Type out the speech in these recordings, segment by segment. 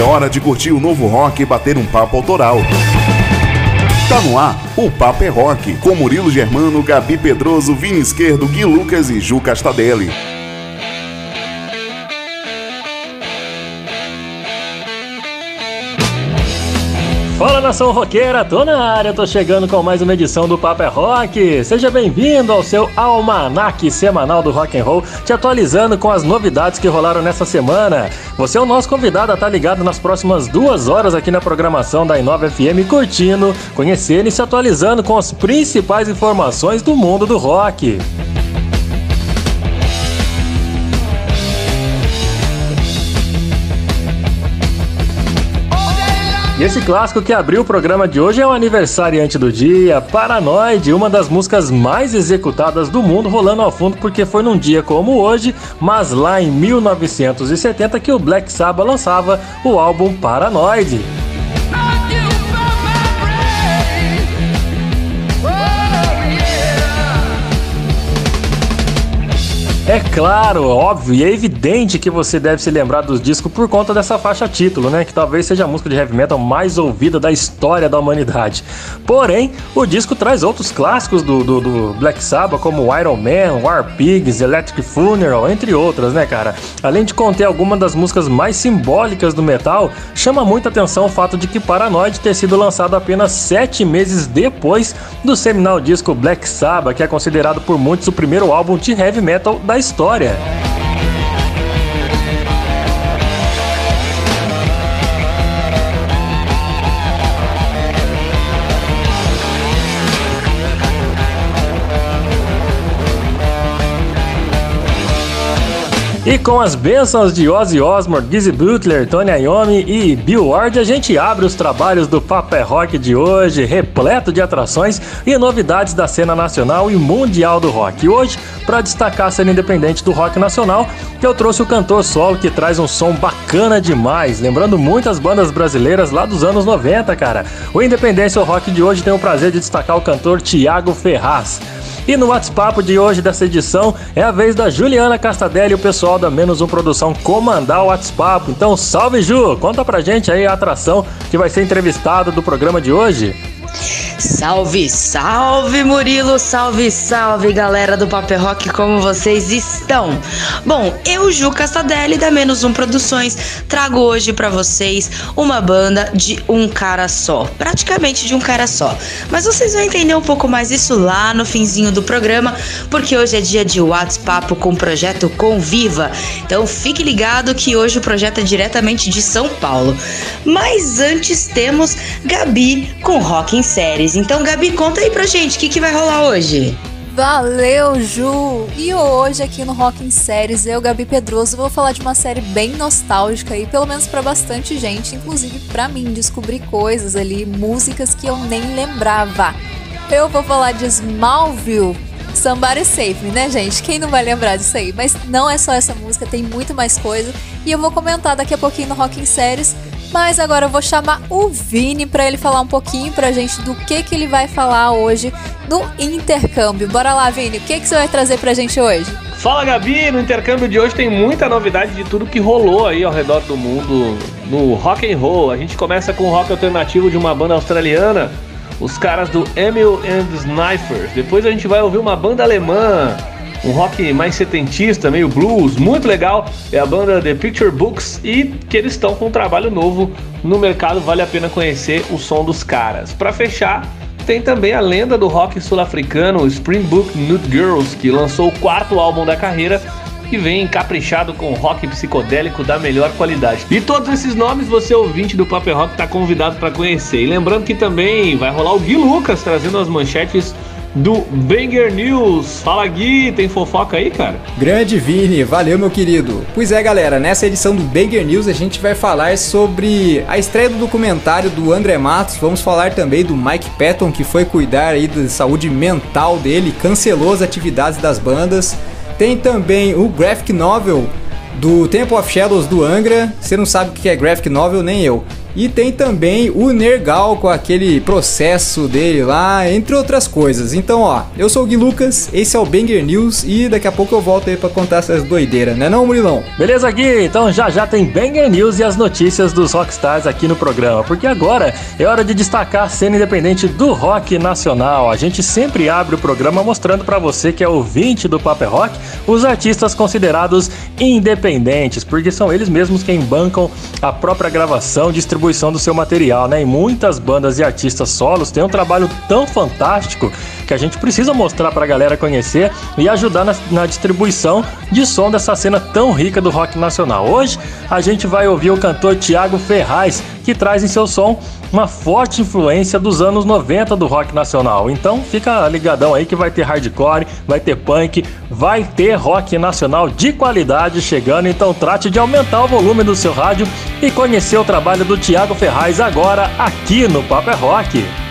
É hora de curtir o novo rock e bater um papo autoral. Tá no ar, o Papo é Rock, com Murilo Germano, Gabi Pedroso, Vini Esquerdo, Gui Lucas e Ju Castadelli. Fala nação roqueira, tô na área, tô chegando com mais uma edição do Papo é Rock. Seja bem-vindo ao seu almanac semanal do rock and roll, te atualizando com as novidades que rolaram nessa semana. Você é o nosso convidado a estar tá ligado nas próximas duas horas aqui na programação da Inova FM, curtindo, conhecendo e se atualizando com as principais informações do mundo do rock. E esse clássico que abriu o programa de hoje é o aniversariante do dia, Paranoid, uma das músicas mais executadas do mundo, rolando ao fundo porque foi num dia como hoje, mas lá em 1970 que o Black Sabbath lançava o álbum Paranoid. É claro, óbvio e é evidente que você deve se lembrar dos discos por conta dessa faixa título, né? Que talvez seja a música de heavy metal mais ouvida da história da humanidade. Porém, o disco traz outros clássicos do, do, do Black Sabbath, como Iron Man, War Pigs, Electric Funeral, entre outras, né, cara? Além de conter algumas das músicas mais simbólicas do metal, chama muita atenção o fato de que Paranoid ter sido lançado apenas sete meses depois do seminal disco Black Sabbath, que é considerado por muitos o primeiro álbum de heavy metal da história. E com as bênçãos de Ozzy Osbourne, Dizzy Butler, Tony Iommi e Bill Ward, a gente abre os trabalhos do Papé Rock de hoje, repleto de atrações e novidades da cena nacional e mundial do rock. E hoje, para destacar a cena independente do rock nacional, eu trouxe o cantor solo que traz um som bacana demais, lembrando muitas bandas brasileiras lá dos anos 90, cara. O Independência Rock de hoje tem o prazer de destacar o cantor Tiago Ferraz. E no WhatsApp de hoje dessa edição é a vez da Juliana Castadelli e o pessoal da Menos Um Produção comandar o WhatsApp. Então, salve Ju, conta pra gente aí a atração que vai ser entrevistada do programa de hoje. Salve, salve Murilo, salve, salve galera do Paper Rock, como vocês estão? Bom, eu, Ju Castadelli, da Menos Um Produções, trago hoje para vocês uma banda de um cara só, praticamente de um cara só. Mas vocês vão entender um pouco mais isso lá no finzinho do programa, porque hoje é dia de WhatsApp com o projeto Conviva. Então fique ligado que hoje o projeto é diretamente de São Paulo. Mas antes temos Gabi com Rock em Séries. Então, Gabi, conta aí pra gente o que, que vai rolar hoje. Valeu, Ju! E hoje aqui no Rock em Séries, eu, Gabi Pedroso, vou falar de uma série bem nostálgica e pelo menos para bastante gente, inclusive para mim, descobrir coisas ali, músicas que eu nem lembrava. Eu vou falar de Smallville, Somebody Save Me, né, gente? Quem não vai lembrar disso aí? Mas não é só essa música, tem muito mais coisa. E eu vou comentar daqui a pouquinho no Rock em Séries mas agora eu vou chamar o Vini para ele falar um pouquinho pra gente do que que ele vai falar hoje no intercâmbio. Bora lá, Vini, o que que você vai trazer pra gente hoje? Fala Gabi, no intercâmbio de hoje tem muita novidade de tudo que rolou aí ao redor do mundo no rock and roll. A gente começa com o rock alternativo de uma banda australiana, os caras do Emil and Snipers. Depois a gente vai ouvir uma banda alemã um rock mais setentista, meio blues, muito legal. É a banda The Picture Books e que eles estão com um trabalho novo no mercado, vale a pena conhecer o som dos caras. Para fechar, tem também a lenda do rock sul-africano Springbok Nude Girls, que lançou o quarto álbum da carreira e vem caprichado com rock psicodélico da melhor qualidade. E todos esses nomes você ouvinte do Paper Rock está convidado para conhecer. E lembrando que também vai rolar o Gui Lucas trazendo as manchetes do Banger News. Fala Gui, tem fofoca aí, cara? Grande Vini, valeu meu querido. Pois é, galera, nessa edição do Banger News a gente vai falar sobre a estreia do documentário do André Matos. Vamos falar também do Mike Patton que foi cuidar aí da saúde mental dele, cancelou as atividades das bandas. Tem também o graphic novel do Temple of Shadows do Angra. Você não sabe o que é graphic novel, nem eu. E tem também o Nergal com aquele processo dele lá, entre outras coisas. Então, ó, eu sou o Gui Lucas, esse é o Banger News e daqui a pouco eu volto aí pra contar essas doideiras, né não, Murilão? Beleza, Gui? Então já já tem Banger News e as notícias dos Rockstars aqui no programa, porque agora é hora de destacar a cena independente do rock nacional. A gente sempre abre o programa mostrando para você que é ouvinte do Paper Rock os artistas considerados independentes, porque são eles mesmos quem bancam a própria gravação, distribuição distribuição do seu material, né? E muitas bandas e artistas solos têm um trabalho tão fantástico que a gente precisa mostrar para a galera conhecer e ajudar na, na, distribuição de som dessa cena tão rica do rock nacional. Hoje a gente vai ouvir o cantor Tiago Ferraz, que traz em seu som uma forte influência dos anos 90 do rock nacional. Então fica ligadão aí que vai ter hardcore, vai ter punk, vai ter rock nacional de qualidade chegando. Então trate de aumentar o volume do seu rádio e conhecer o trabalho do Tiago Ferraz agora aqui no Paper é Rock.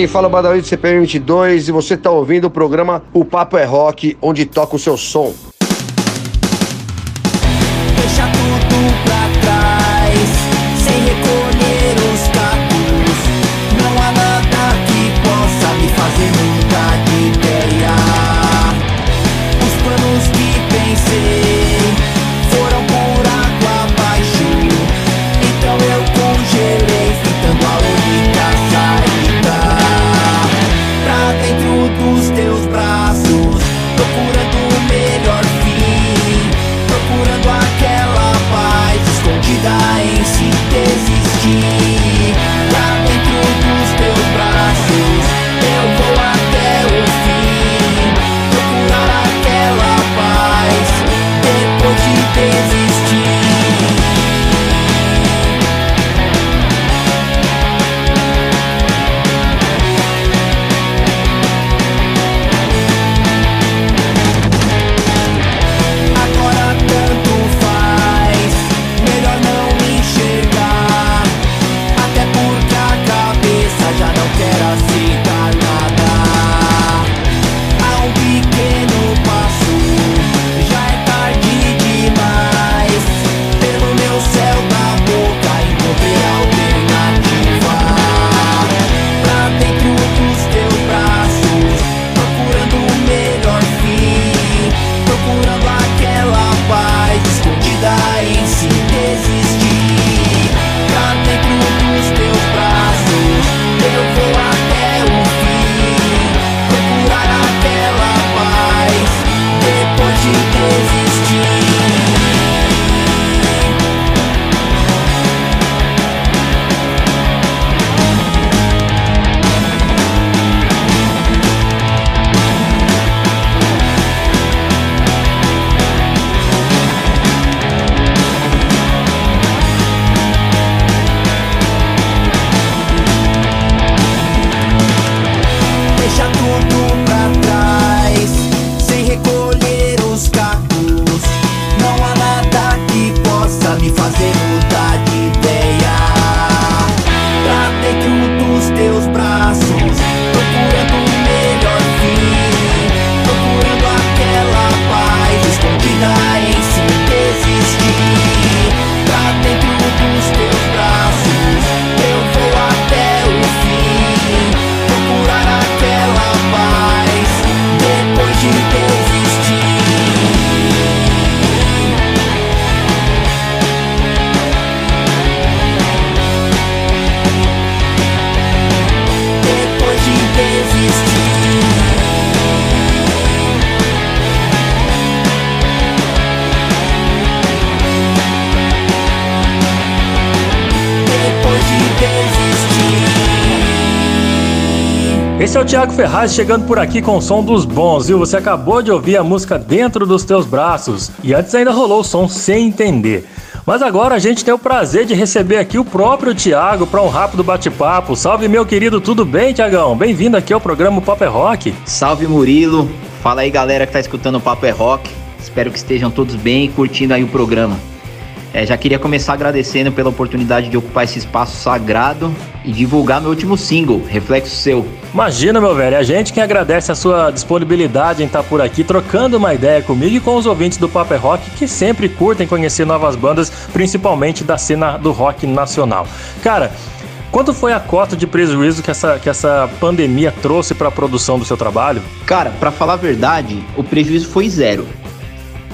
Quem fala é Badawi do CPM 22 e você está ouvindo o programa O Papo é Rock, onde toca o seu som. Ferraz chegando por aqui com o som dos bons, viu? Você acabou de ouvir a música Dentro dos Teus Braços e antes ainda rolou o som Sem Entender. Mas agora a gente tem o prazer de receber aqui o próprio Thiago para um rápido bate-papo. Salve, meu querido, tudo bem, Tiagão? Bem-vindo aqui ao programa Papo é Rock. Salve, Murilo. Fala aí, galera que tá escutando o Papo é Rock. Espero que estejam todos bem e curtindo aí o programa. É, já queria começar agradecendo pela oportunidade de ocupar esse espaço sagrado e divulgar meu último single, Reflexo Seu. Imagina, meu velho, é a gente quem agradece a sua disponibilidade em estar por aqui trocando uma ideia comigo e com os ouvintes do Paper é Rock que sempre curtem conhecer novas bandas, principalmente da cena do rock nacional. Cara, Quanto foi a cota de prejuízo que essa, que essa pandemia trouxe para a produção do seu trabalho? Cara, para falar a verdade, o prejuízo foi zero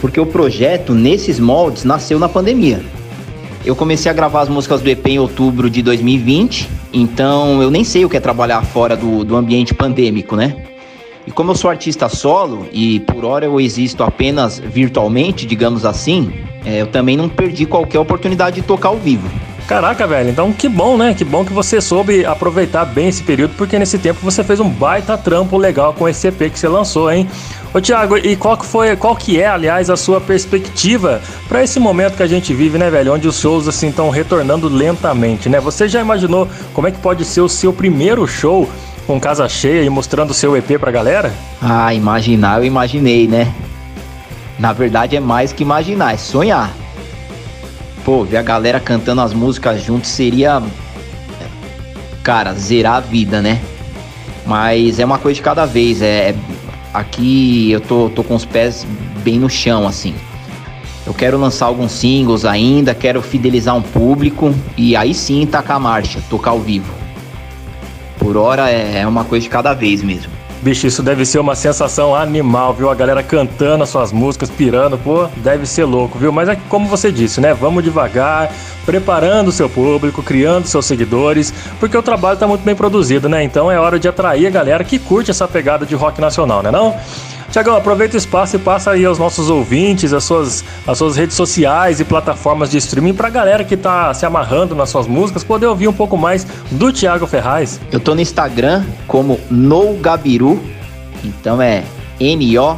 porque o projeto, nesses moldes, nasceu na pandemia. Eu comecei a gravar as músicas do EP em outubro de 2020, então eu nem sei o que é trabalhar fora do, do ambiente pandêmico, né? E como eu sou artista solo e por hora eu existo apenas virtualmente, digamos assim, é, eu também não perdi qualquer oportunidade de tocar ao vivo. Caraca, velho, então que bom, né? Que bom que você soube aproveitar bem esse período, porque nesse tempo você fez um baita trampo legal com esse EP que você lançou, hein? Ô Thiago, e qual que foi, qual que é, aliás, a sua perspectiva para esse momento que a gente vive, né, velho, onde os shows assim estão retornando lentamente, né? Você já imaginou como é que pode ser o seu primeiro show com casa cheia e mostrando o seu EP pra galera? Ah, imaginar, eu imaginei, né? Na verdade é mais que imaginar, é sonhar pô, ver a galera cantando as músicas juntos seria. Cara, zerar a vida, né? Mas é uma coisa de cada vez. É, aqui eu tô, tô com os pés bem no chão, assim. Eu quero lançar alguns singles ainda, quero fidelizar um público e aí sim tacar a marcha, tocar ao vivo. Por hora é, é uma coisa de cada vez mesmo. Bicho, isso deve ser uma sensação animal, viu? A galera cantando as suas músicas, pirando, pô, deve ser louco, viu? Mas é como você disse, né? Vamos devagar, preparando o seu público, criando seus seguidores, porque o trabalho tá muito bem produzido, né? Então é hora de atrair a galera que curte essa pegada de rock nacional, né não? Tiagão, aproveita o espaço e passa aí aos nossos ouvintes, as suas, as suas redes sociais e plataformas de streaming pra galera que tá se amarrando nas suas músicas poder ouvir um pouco mais do Thiago Ferraz. Eu tô no Instagram como No Gabiru, então é N-O-G-A-B-I-R-U,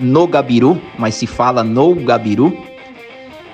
No Gabiru, mas se fala No Gabiru.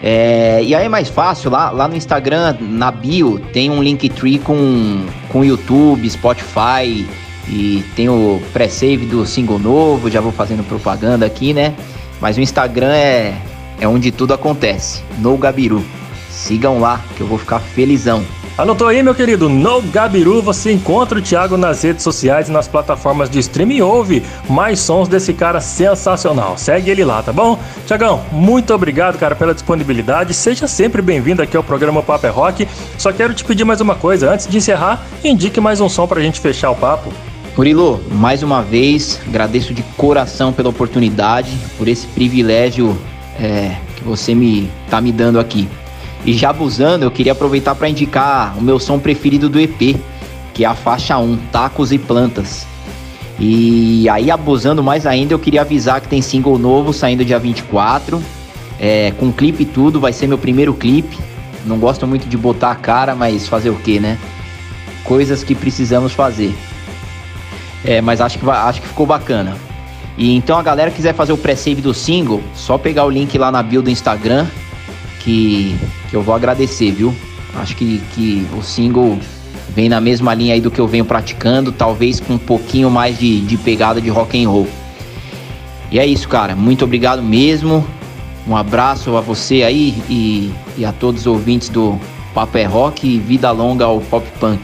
É, e aí é mais fácil, lá, lá no Instagram, na bio, tem um Linktree com, com YouTube, Spotify, e tem o pré-save do single novo, já vou fazendo propaganda aqui, né? Mas o Instagram é, é onde tudo acontece, no Gabiru. Sigam lá, que eu vou ficar felizão. Anotou aí, meu querido? No Gabiru você encontra o Thiago nas redes sociais e nas plataformas de streaming e ouve mais sons desse cara sensacional. Segue ele lá, tá bom? Tiagão, muito obrigado, cara, pela disponibilidade. Seja sempre bem-vindo aqui ao programa Papo é Rock. Só quero te pedir mais uma coisa. Antes de encerrar, indique mais um som pra gente fechar o papo. Murilo, mais uma vez, agradeço de coração pela oportunidade, por esse privilégio é, que você me tá me dando aqui. E já abusando, eu queria aproveitar para indicar o meu som preferido do EP, que é a faixa 1, Tacos e Plantas. E aí, abusando mais ainda, eu queria avisar que tem single novo saindo dia 24, é, com clipe e tudo, vai ser meu primeiro clipe. Não gosto muito de botar a cara, mas fazer o que, né? Coisas que precisamos fazer. É, mas acho que, acho que ficou bacana. E então a galera quiser fazer o pré-save do single, só pegar o link lá na bio do Instagram, que, que eu vou agradecer, viu? Acho que, que o single vem na mesma linha aí do que eu venho praticando, talvez com um pouquinho mais de, de pegada de rock and roll. E é isso, cara. Muito obrigado mesmo. Um abraço a você aí e, e a todos os ouvintes do Papo é Rock e vida longa ao Pop Punk.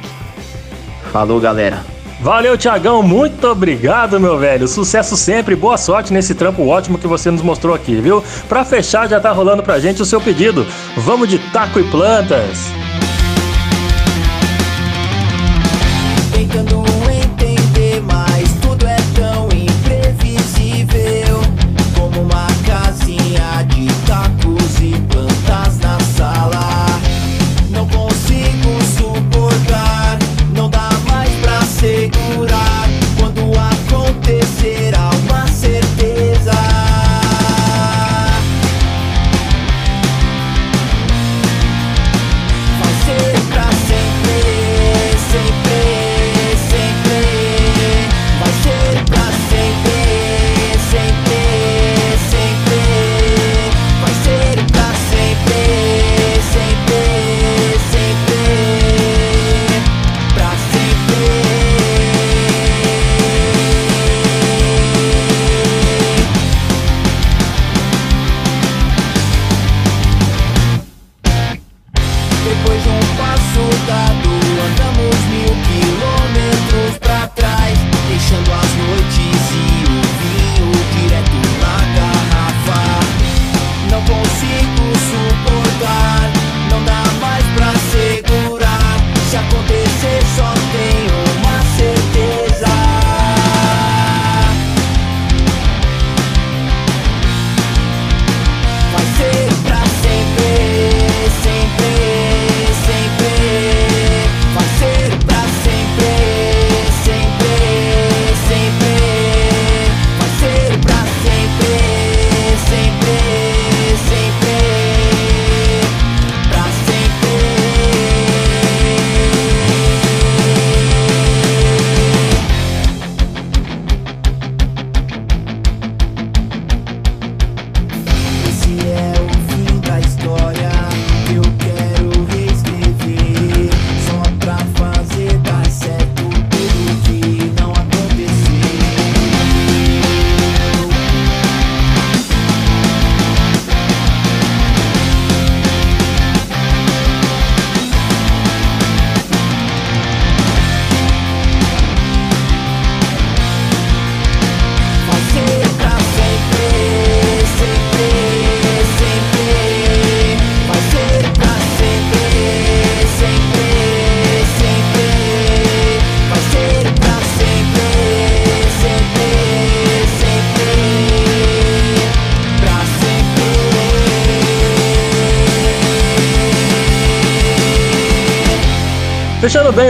Falou, galera. Valeu, Tiagão, muito obrigado, meu velho. Sucesso sempre, boa sorte nesse trampo ótimo que você nos mostrou aqui, viu? Pra fechar, já tá rolando pra gente o seu pedido. Vamos de taco e plantas.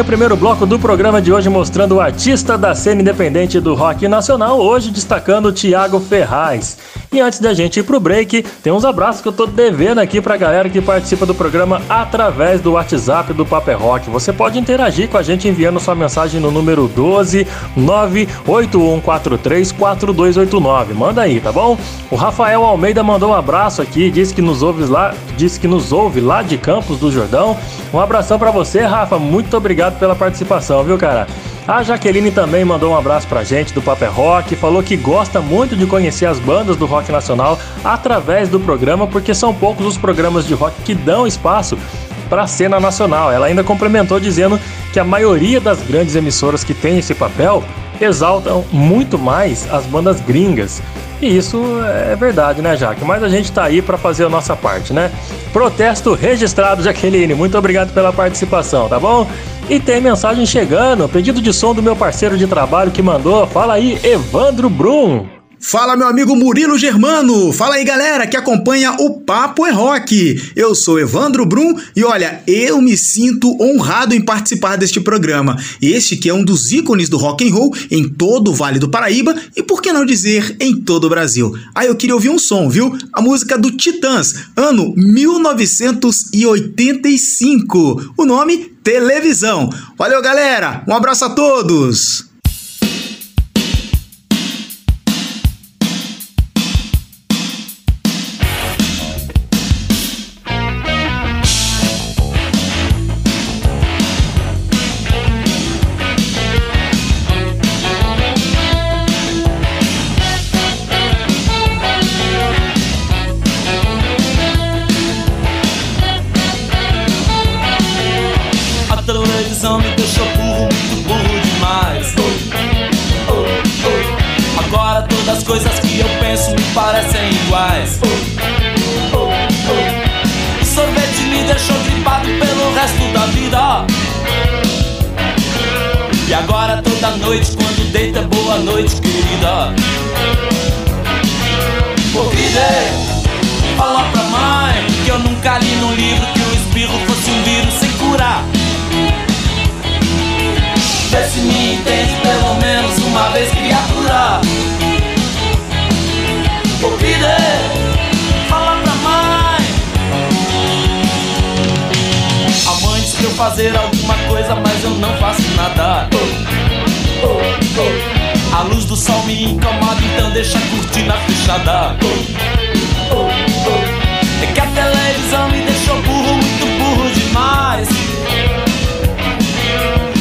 O primeiro bloco do programa de hoje, mostrando o artista da cena independente do rock nacional, hoje destacando o Thiago Ferraz. E antes da gente ir pro break, tem uns abraços que eu tô devendo aqui pra galera que participa do programa através do WhatsApp do Paper Rock. Você pode interagir com a gente enviando sua mensagem no número 12 981434289. Manda aí, tá bom? O Rafael Almeida mandou um abraço aqui, disse que nos ouve lá, disse que nos ouve lá de Campos do Jordão. Um abração para você, Rafa. Muito obrigado pela participação, viu, cara? A Jaqueline também mandou um abraço pra gente do Paper Rock, falou que gosta muito de conhecer as bandas do rock nacional através do programa, porque são poucos os programas de rock que dão espaço para a cena nacional. Ela ainda complementou dizendo que a maioria das grandes emissoras que tem esse papel exaltam muito mais as bandas gringas. E isso é verdade, né, Jaque? Mas a gente tá aí para fazer a nossa parte, né? Protesto registrado, Jaqueline. Muito obrigado pela participação, tá bom? E tem mensagem chegando, pedido de som do meu parceiro de trabalho que mandou. Fala aí, Evandro Brum. Fala, meu amigo Murilo Germano! Fala aí, galera que acompanha o Papo é Rock! Eu sou Evandro Brum e olha, eu me sinto honrado em participar deste programa. Este que é um dos ícones do rock and roll em todo o Vale do Paraíba e por que não dizer em todo o Brasil. Ah, eu queria ouvir um som, viu? A música do Titãs, ano 1985. O nome Televisão. Valeu, galera! Um abraço a todos! Não faço nada. A luz do sol me incomoda, então deixa a cortina fechada. É que a televisão me deixou burro, muito burro demais.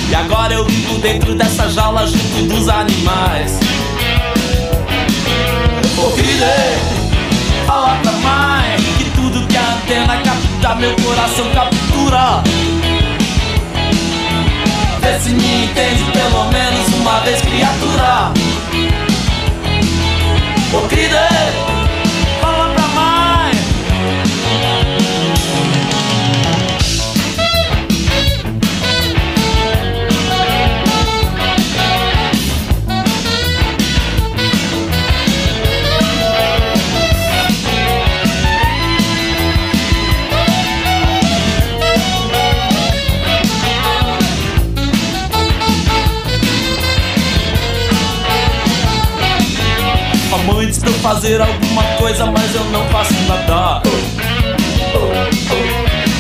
E agora eu vivo dentro dessa jaula junto dos animais. Ô filho, fala pra mãe que tudo que a antena capta, meu coração captura. Vê se me entende pelo menos uma vez, criatura. Ô, querida. Fazer alguma coisa, mas eu não faço nada.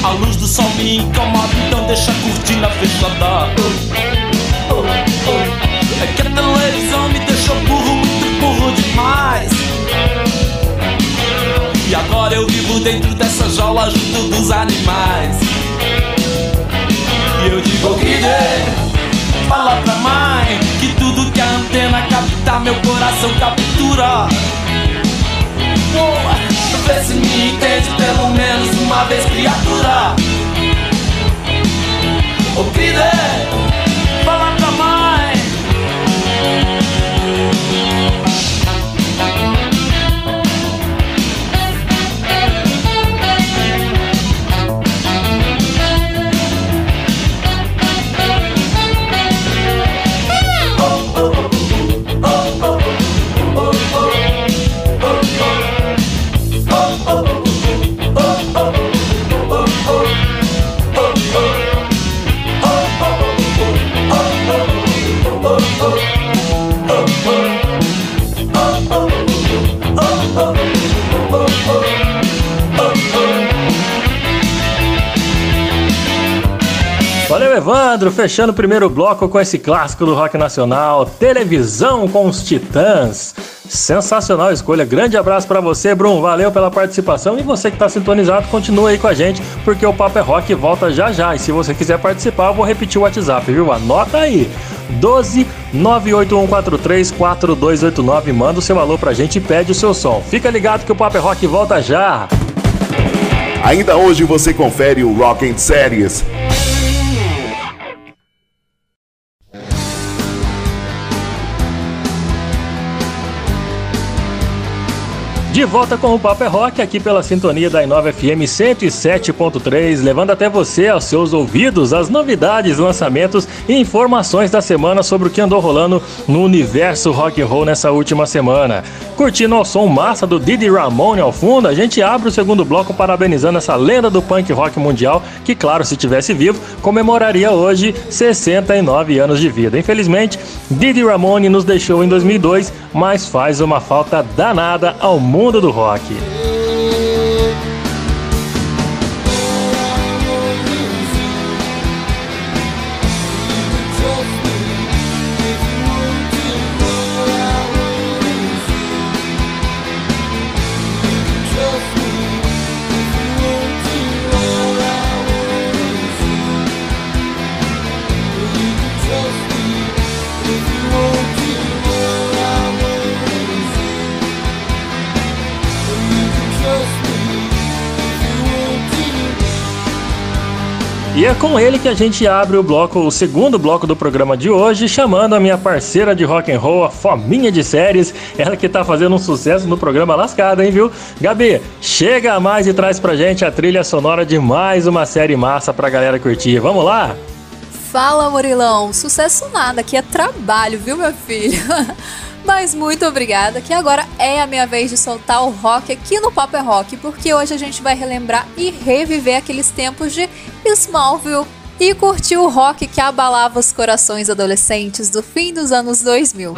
A luz do sol me incomoda, então deixa a cortina fechada. É que a televisão me deixou burro, muito burro demais. E agora eu vivo dentro dessa jaula junto dos animais. E eu digo que fala pra mãe que tudo que a antena capta, meu coração captura Vê se me entende pelo menos uma vez, criatura. Oh, Fechando o primeiro bloco com esse clássico do rock nacional, televisão com os Titãs. Sensacional escolha. Grande abraço para você, Brum. Valeu pela participação. E você que está sintonizado, continue aí com a gente, porque o Papo é Rock volta já já. E se você quiser participar, eu vou repetir o WhatsApp, viu? Anota aí. 12 98143 4289. Manda o seu alô pra gente e pede o seu som. Fica ligado que o Papo é Rock volta já. Ainda hoje você confere o Rock and Series. De volta com o Papo é Rock aqui pela sintonia da Inova FM 107.3, levando até você aos seus ouvidos as novidades, lançamentos e informações da semana sobre o que andou rolando no universo rock and roll nessa última semana. Curtindo o som massa do Didi Ramone ao fundo, a gente abre o segundo bloco parabenizando essa lenda do punk rock mundial, que claro, se tivesse vivo, comemoraria hoje 69 anos de vida. Infelizmente, Didi Ramone nos deixou em 2002, mas faz uma falta danada ao mundo mundo do rock. E é com ele que a gente abre o bloco, o segundo bloco do programa de hoje, chamando a minha parceira de rock and roll, a Fominha de Séries, ela que tá fazendo um sucesso no programa Lascada, hein, viu? Gabi, chega mais e traz pra gente a trilha sonora de mais uma série massa pra galera curtir. Vamos lá? Fala, Murilão. Sucesso nada, aqui é trabalho, viu, meu filho? Mas muito obrigada, que agora é a minha vez de soltar o rock aqui no Pop é Rock, porque hoje a gente vai relembrar e reviver aqueles tempos de Smallville e curtir o rock que abalava os corações adolescentes do fim dos anos 2000.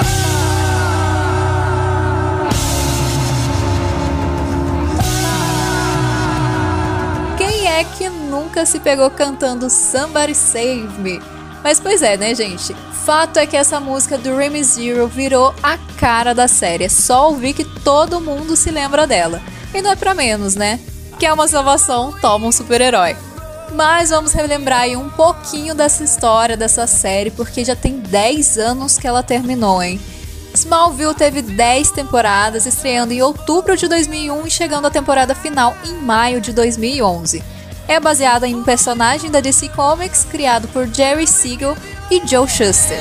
Quem é que nunca se pegou cantando Somebody Save Me? Mas pois é, né, gente? Fato é que essa música do Remy Zero virou a cara da série. É só ouvir que todo mundo se lembra dela. E não é pra menos, né? Que é uma salvação, toma um super-herói. Mas vamos relembrar aí um pouquinho dessa história, dessa série, porque já tem 10 anos que ela terminou, hein? Smallville teve 10 temporadas, estreando em outubro de 2001 e chegando à temporada final em maio de 2011 é baseada em um personagem da DC Comics criado por Jerry Siegel e Joe Shuster.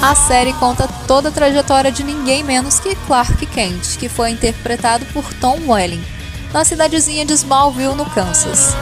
A série conta toda a trajetória de ninguém menos que Clark Kent, que foi interpretado por Tom Welling, na cidadezinha de Smallville, no Kansas.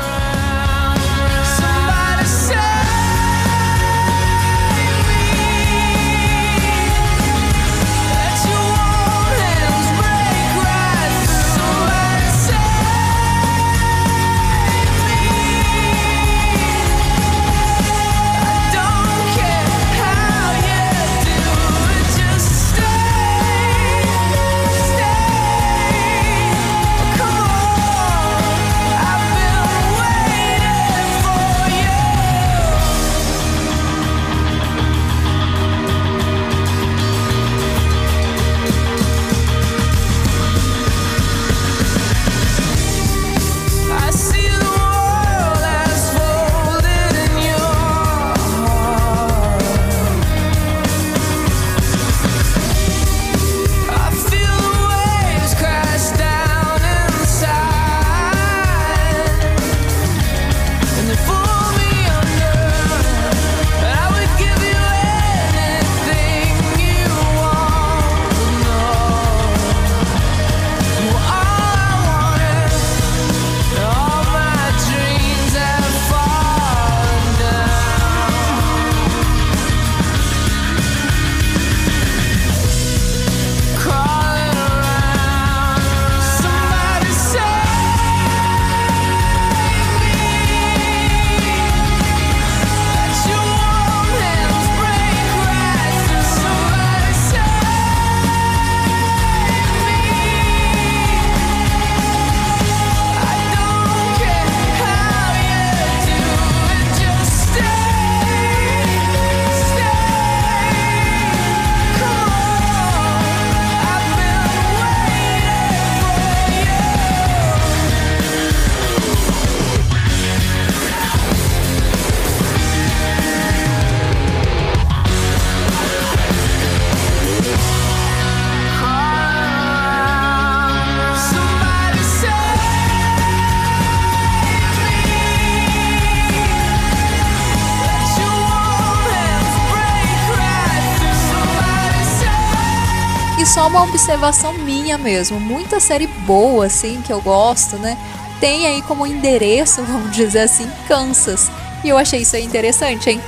Uma observação minha mesmo, muita série boa assim que eu gosto, né? Tem aí como endereço, vamos dizer assim, Kansas. E eu achei isso interessante, hein?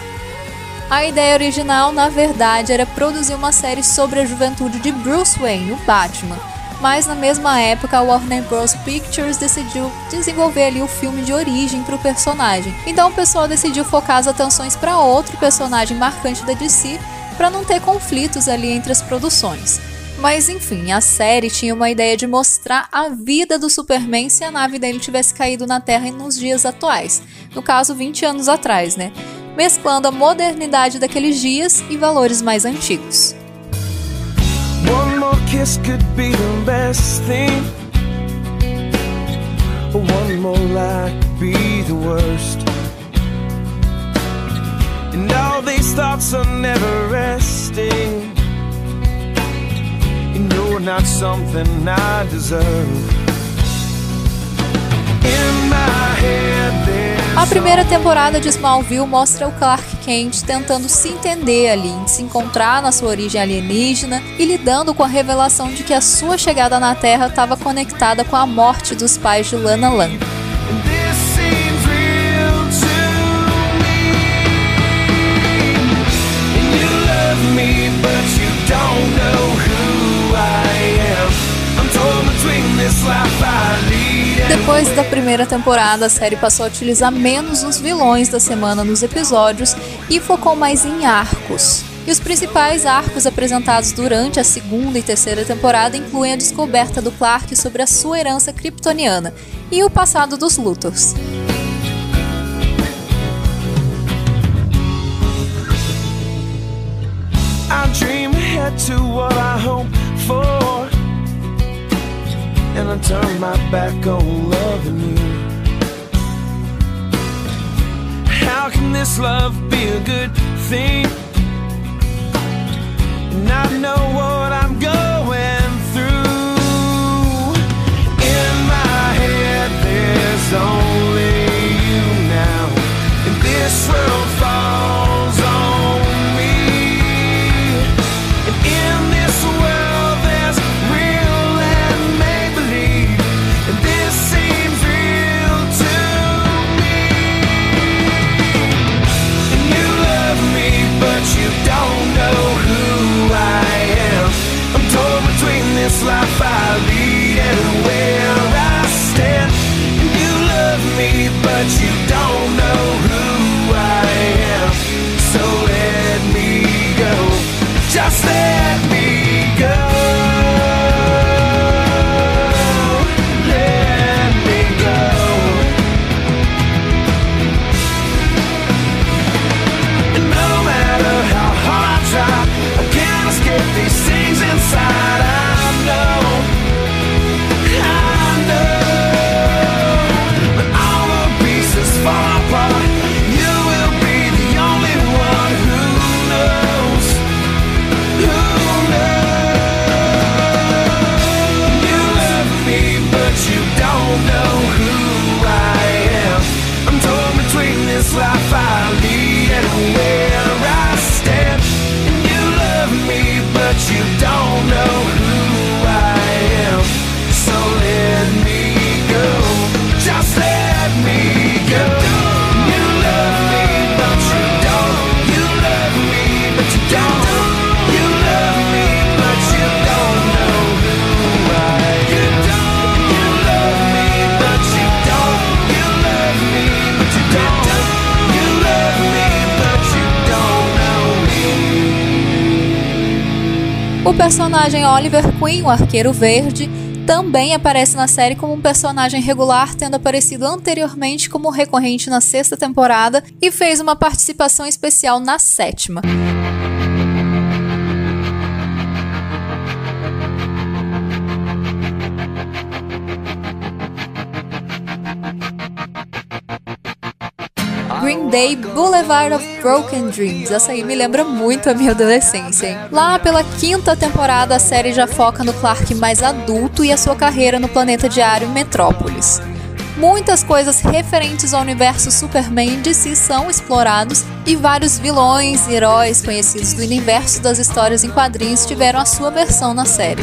A ideia original, na verdade, era produzir uma série sobre a juventude de Bruce Wayne, o Batman. Mas na mesma época, a Warner Bros. Pictures decidiu desenvolver ali o filme de origem para o personagem. Então o pessoal decidiu focar as atenções para outro personagem marcante da DC, para não ter conflitos ali entre as produções. Mas enfim, a série tinha uma ideia de mostrar a vida do Superman se a nave dele tivesse caído na Terra nos dias atuais, no caso 20 anos atrás, né? mesclando a modernidade daqueles dias e valores mais antigos. And all these thoughts are never resting. Not something I deserve. A primeira temporada de Smallville mostra o Clark Kent tentando se entender ali, se encontrar na sua origem alienígena e lidando com a revelação de que a sua chegada na Terra estava conectada com a morte dos pais de Lana Lang. Depois da primeira temporada, a série passou a utilizar menos os vilões da semana nos episódios e focou mais em arcos. E os principais arcos apresentados durante a segunda e terceira temporada incluem a descoberta do Clark sobre a sua herança kryptoniana e o passado dos Luthors. I dream to what I hope for. And I turn my back on loving you. How can this love be a good thing? And I know what I'm going O personagem Oliver Queen, o Arqueiro Verde, também aparece na série como um personagem regular, tendo aparecido anteriormente como recorrente na sexta temporada e fez uma participação especial na sétima. Day Boulevard of Broken Dreams. Essa aí me lembra muito a minha adolescência, hein? Lá pela quinta temporada, a série já foca no Clark mais adulto e a sua carreira no planeta diário Metrópolis. Muitas coisas referentes ao universo Superman de si são explorados e vários vilões e heróis conhecidos do universo das histórias em quadrinhos tiveram a sua versão na série.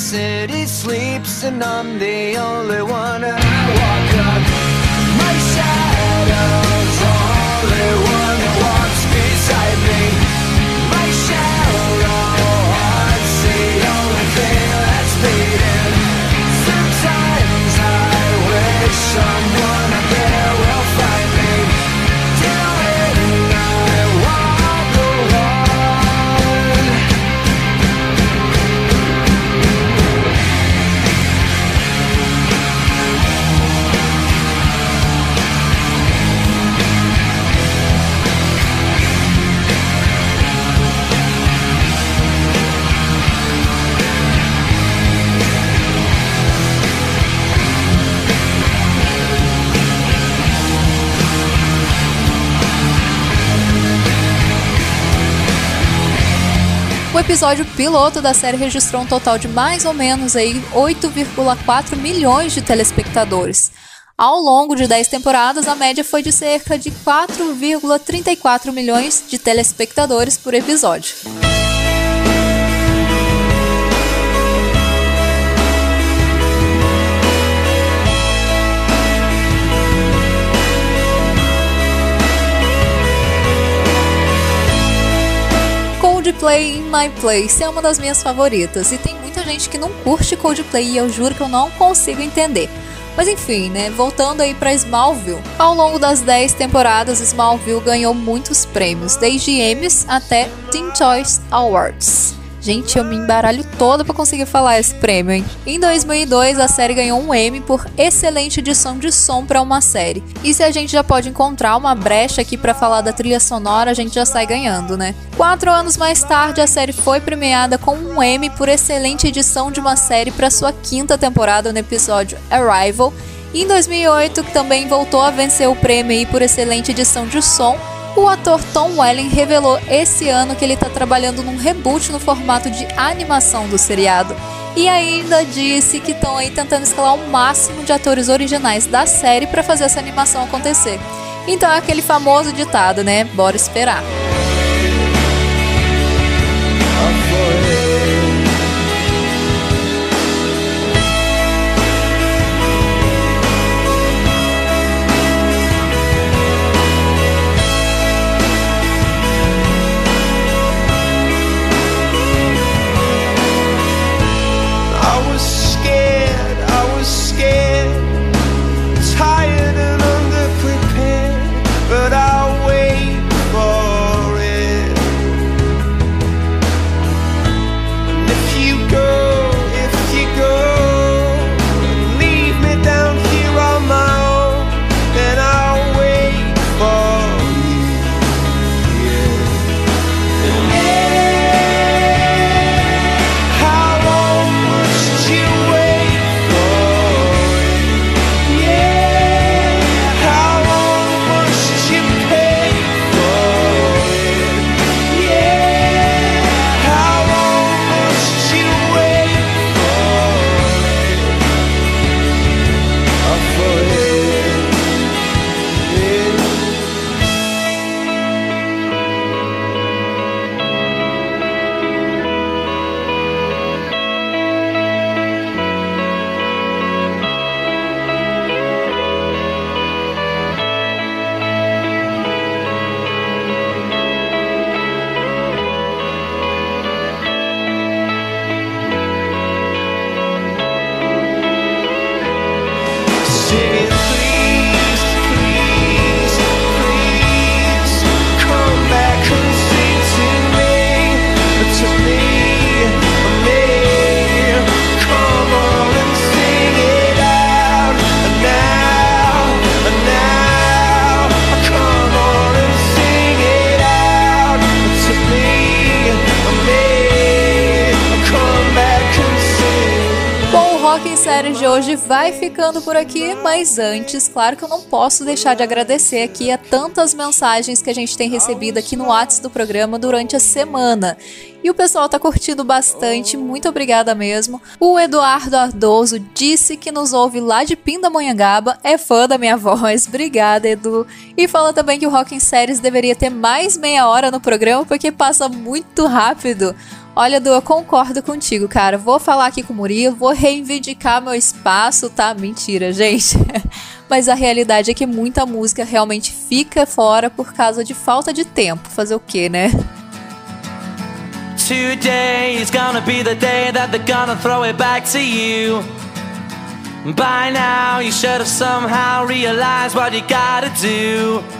City sleeps and I'm the only one. I walk up my shadow's only one walks beside episódio piloto da série registrou um total de mais ou menos aí 8,4 milhões de telespectadores. Ao longo de 10 temporadas, a média foi de cerca de 4,34 milhões de telespectadores por episódio. Coldplay in My Place é uma das minhas favoritas e tem muita gente que não curte Coldplay e eu juro que eu não consigo entender. Mas enfim, né? Voltando aí para Smallville. Ao longo das 10 temporadas, Smallville ganhou muitos prêmios, desde Emmys até Teen Choice Awards. Gente, eu me embaralho toda para conseguir falar esse prêmio, hein? Em 2002, a série ganhou um Emmy por excelente edição de som para uma série. E se a gente já pode encontrar uma brecha aqui para falar da trilha sonora, a gente já sai ganhando, né? Quatro anos mais tarde, a série foi premiada com um Emmy por excelente edição de uma série para sua quinta temporada no episódio Arrival. E em 2008, também voltou a vencer o prêmio por excelente edição de som O ator Tom Welling revelou esse ano que ele está trabalhando num reboot no formato de animação do seriado. E ainda disse que estão aí tentando escalar o máximo de atores originais da série para fazer essa animação acontecer. Então é aquele famoso ditado, né? Bora esperar. Ficando por aqui, mas antes, claro que eu não posso deixar de agradecer aqui a tantas mensagens que a gente tem recebido aqui no WhatsApp do programa durante a semana. E o pessoal tá curtindo bastante, muito obrigada mesmo. O Eduardo Ardoso disse que nos ouve lá de Pindamonhangaba, é fã da minha voz, obrigada Edu. E fala também que o Rock em Séries deveria ter mais meia hora no programa porque passa muito rápido. Olha, Edu, eu concordo contigo, cara. Vou falar aqui com o Murilo, vou reivindicar meu espaço, tá? Mentira, gente. Mas a realidade é que muita música realmente fica fora por causa de falta de tempo. Fazer o quê, né? Today is gonna be the day that they're gonna throw it back to you. By now, you should have somehow realized what you gotta do.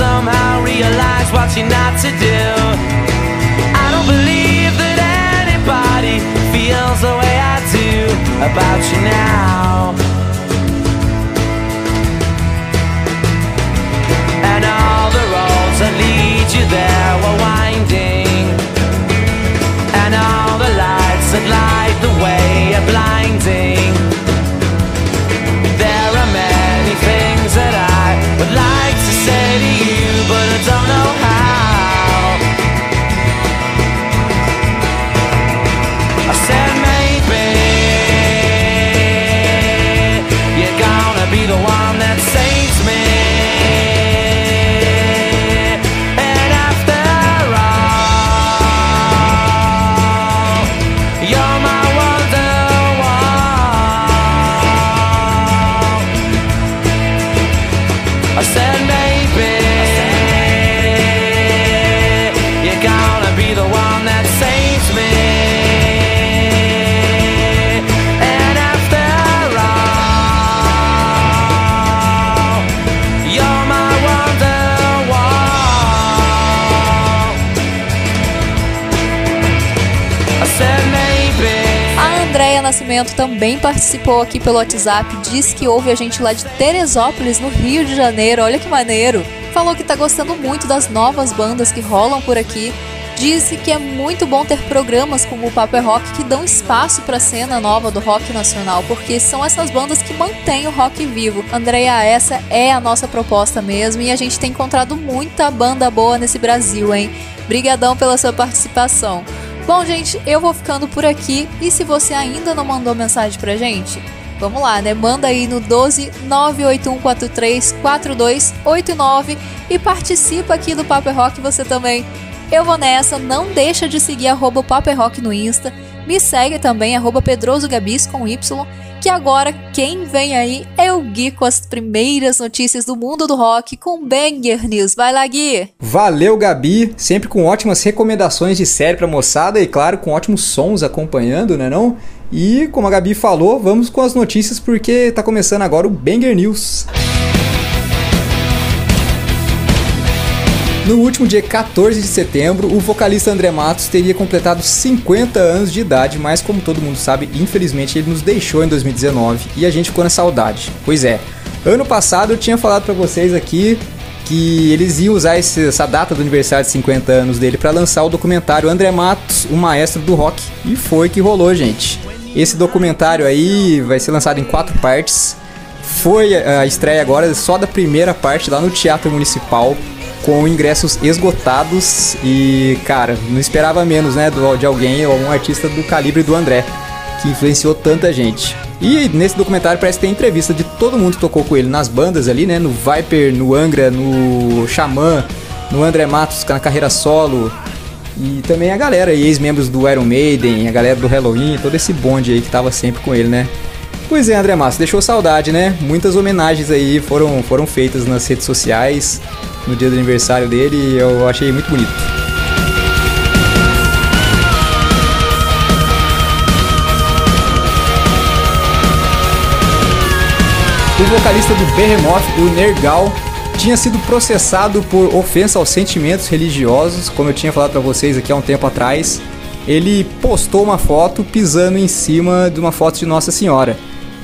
Somehow realized what you're not to do. I don't believe that anybody feels the way I do about you now. And all the roads that lead you there while winding. Nascimento também participou aqui pelo WhatsApp, diz que ouve a gente lá de Teresópolis, no Rio de Janeiro. Olha que maneiro! Falou que tá gostando muito das novas bandas que rolam por aqui. Disse que é muito bom ter programas como o Papo é Rock que dão espaço para a cena nova do rock nacional, porque são essas bandas que mantêm o rock vivo. Andréia, essa é a nossa proposta mesmo e a gente tem encontrado muita banda boa nesse Brasil, hein? Brigadão pela sua participação. Bom, gente, eu vou ficando por aqui. E se você ainda não mandou mensagem pra gente, vamos lá, né? Manda aí no 12 98143 4289 e participa aqui do Paper Rock. Você também. Eu vou nessa, não deixa de seguir arroba Paper Rock no Insta, me segue também arroba Pedroso Gabis com Y, que agora quem vem aí é o Gui com as primeiras notícias do mundo do rock com Banger News. Vai lá, Gui! Valeu, Gabi, sempre com ótimas recomendações de série pra moçada e claro, com ótimos sons acompanhando, né não? E como a Gabi falou, vamos com as notícias porque tá começando agora o Banger News. No último dia 14 de setembro, o vocalista André Matos teria completado 50 anos de idade, mas como todo mundo sabe, infelizmente ele nos deixou em 2019 e a gente ficou na saudade. Pois é, ano passado eu tinha falado pra vocês aqui que eles iam usar essa data do aniversário de 50 anos dele para lançar o documentário André Matos, o maestro do rock, e foi que rolou, gente. Esse documentário aí vai ser lançado em quatro partes. Foi a estreia agora só da primeira parte lá no Teatro Municipal, com ingressos esgotados e, cara, não esperava menos, né, do- de alguém ou um artista do calibre do André, que influenciou tanta gente. E nesse documentário parece que tem entrevista de todo mundo que tocou com ele nas bandas ali, né, no Viper, no Angra, no Xamã, no André Matos na carreira solo, e também a galera, ex-membros do Iron Maiden, a galera do Halloween, todo esse bonde aí que tava sempre com ele, né? Pois é, André Massa, deixou saudade, né? Muitas homenagens aí foram, foram feitas nas redes sociais no dia do aniversário dele e eu achei muito bonito. O vocalista do Behemoth, o Nergal, tinha sido processado por ofensa aos sentimentos religiosos, como eu tinha falado pra vocês aqui há um tempo atrás. Ele postou uma foto pisando em cima de uma foto de Nossa Senhora.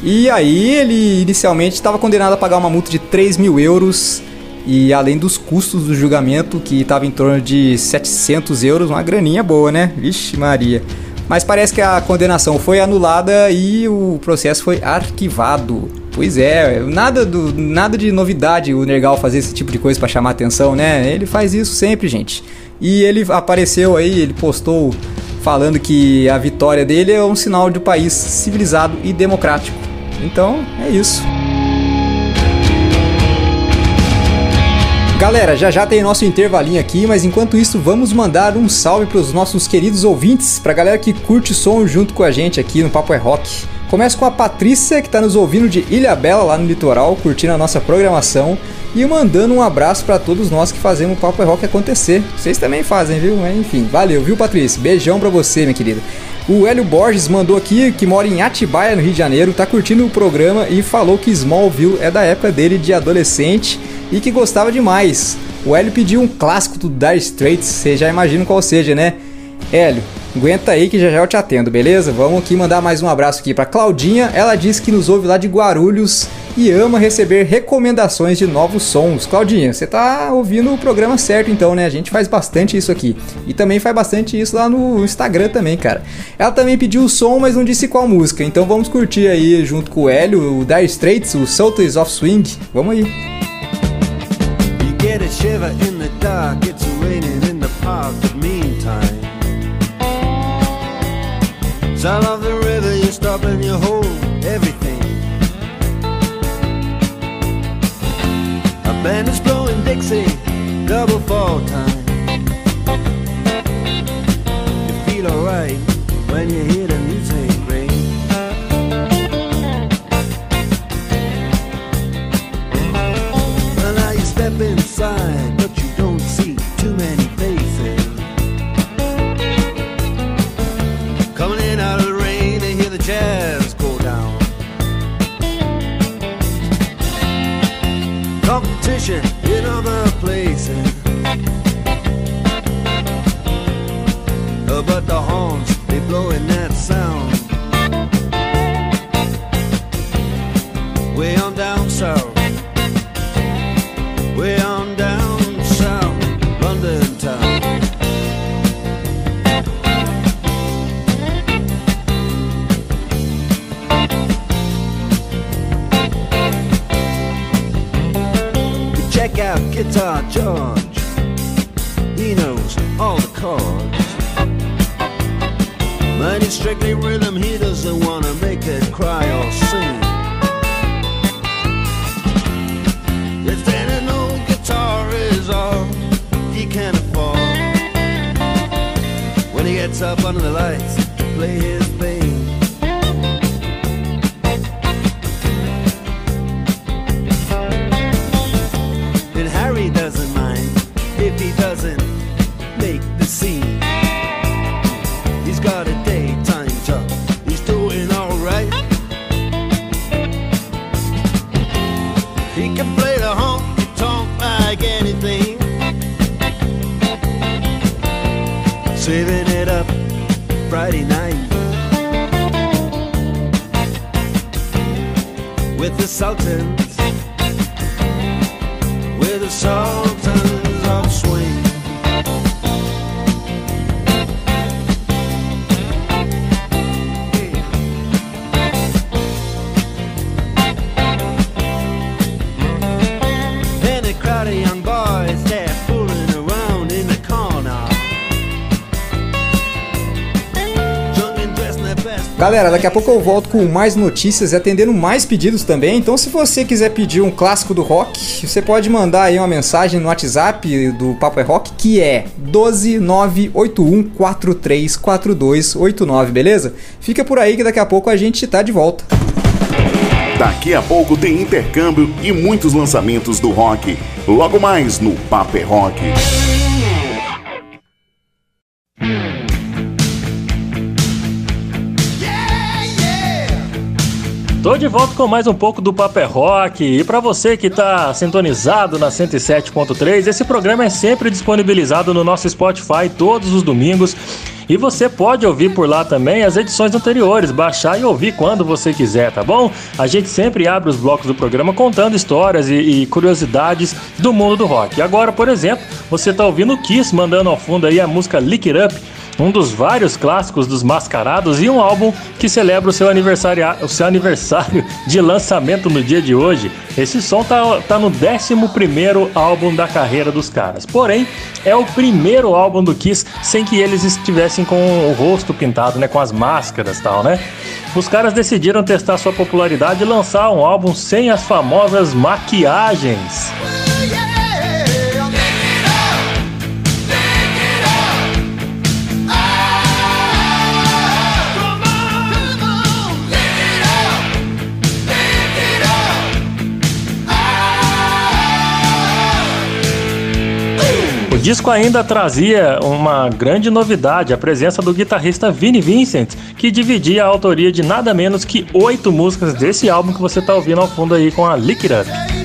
E aí ele inicialmente estava condenado a pagar uma multa de 3 mil euros e além dos custos do julgamento, que estava em torno de 700 euros, uma graninha boa, né? Vixe Maria. Mas parece que a condenação foi anulada e o processo foi arquivado. Pois é, nada, do, nada de novidade o Nergal fazer esse tipo de coisa para chamar atenção, né? Ele faz isso sempre, gente. E ele apareceu aí, ele postou falando que a vitória dele é um sinal de um país civilizado e democrático. Então, é isso. Galera, já já tem nosso intervalinho aqui, mas enquanto isso, vamos mandar um salve para os nossos queridos ouvintes, pra galera que curte som junto com a gente aqui no Papo é Rock. Começo com a Patrícia, que tá nos ouvindo de Ilha Bela, lá no litoral, curtindo a nossa programação e mandando um abraço para todos nós que fazemos o Papo é Rock acontecer. Vocês também fazem, viu? Enfim, valeu, viu, Patrícia? Beijão pra você, minha querida. O Hélio Borges mandou aqui, que mora em Atibaia, no Rio de Janeiro, tá curtindo o programa e falou que Smallville é da época dele de adolescente e que gostava demais. O Hélio pediu um clássico do Dire Straits, vocês já imaginam qual seja, né? Hélio, aguenta aí que já já eu te atendo, beleza? Vamos aqui mandar mais um abraço aqui pra Claudinha. Ela disse que nos ouve lá de Guarulhos e ama receber recomendações de novos sons. Claudinha, você tá ouvindo o programa certo então, né? A gente faz bastante isso aqui. E também faz bastante isso lá no Instagram também, cara. Ela também pediu o som, mas não disse qual música. Então vamos curtir aí junto com o Hélio, o Dire Straits, o Sultans of Swing. Vamos aí. Get a shiver in the dark, it's raining in the park, but meantime. Sound of the river, you stop and you hold everything. A band is blowing Dixie, double fall time. You feel alright when you hear up under the lights play his Friday night. With the Sultans, Galera, daqui a pouco eu volto com mais notícias e atendendo mais pedidos também. Então, se você quiser pedir um clássico do rock, você pode mandar aí uma mensagem no WhatsApp do Papo é Rock, que é 12981434289, beleza? Fica por aí que daqui a pouco a gente tá de volta. Daqui a pouco tem intercâmbio e muitos lançamentos do rock. Logo mais no Paper Rock. Tô de volta com mais um pouco do Paper Rock. E para você que tá sintonizado na 107.3, esse programa é sempre disponibilizado no nosso Spotify todos os domingos. E você pode ouvir por lá também as edições anteriores, baixar e ouvir quando você quiser, tá bom? A gente sempre abre os blocos do programa contando histórias e, e curiosidades do mundo do rock. Agora, por exemplo, você tá ouvindo o Kiss mandando ao fundo aí a música Lick It Up um dos vários clássicos dos Mascarados e um álbum que celebra o seu aniversário, o seu aniversário de lançamento no dia de hoje. Esse som tá, tá no 11 álbum da carreira dos caras. Porém, é o primeiro álbum do Kiss sem que eles estivessem com o rosto pintado, né, com as máscaras tal, né? Os caras decidiram testar sua popularidade e lançar um álbum sem as famosas maquiagens. Disco ainda trazia uma grande novidade, a presença do guitarrista Vinnie Vincent, que dividia a autoria de nada menos que oito músicas desse álbum que você está ouvindo ao fundo aí com a Lick It Up.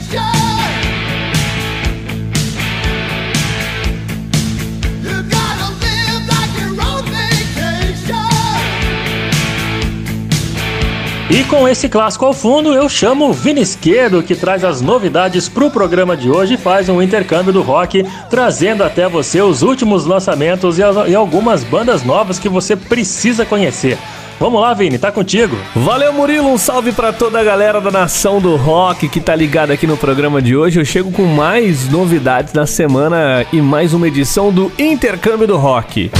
E com esse clássico ao fundo, eu chamo o Vini Esquerdo, que traz as novidades para o programa de hoje e faz um intercâmbio do rock, trazendo até você os últimos lançamentos e, e algumas bandas novas que você precisa conhecer. Vamos lá, Vini, tá contigo. Valeu, Murilo. Um salve para toda a galera da nação do rock que tá ligada aqui no programa de hoje. Eu chego com mais novidades da semana e mais uma edição do Intercâmbio do Rock.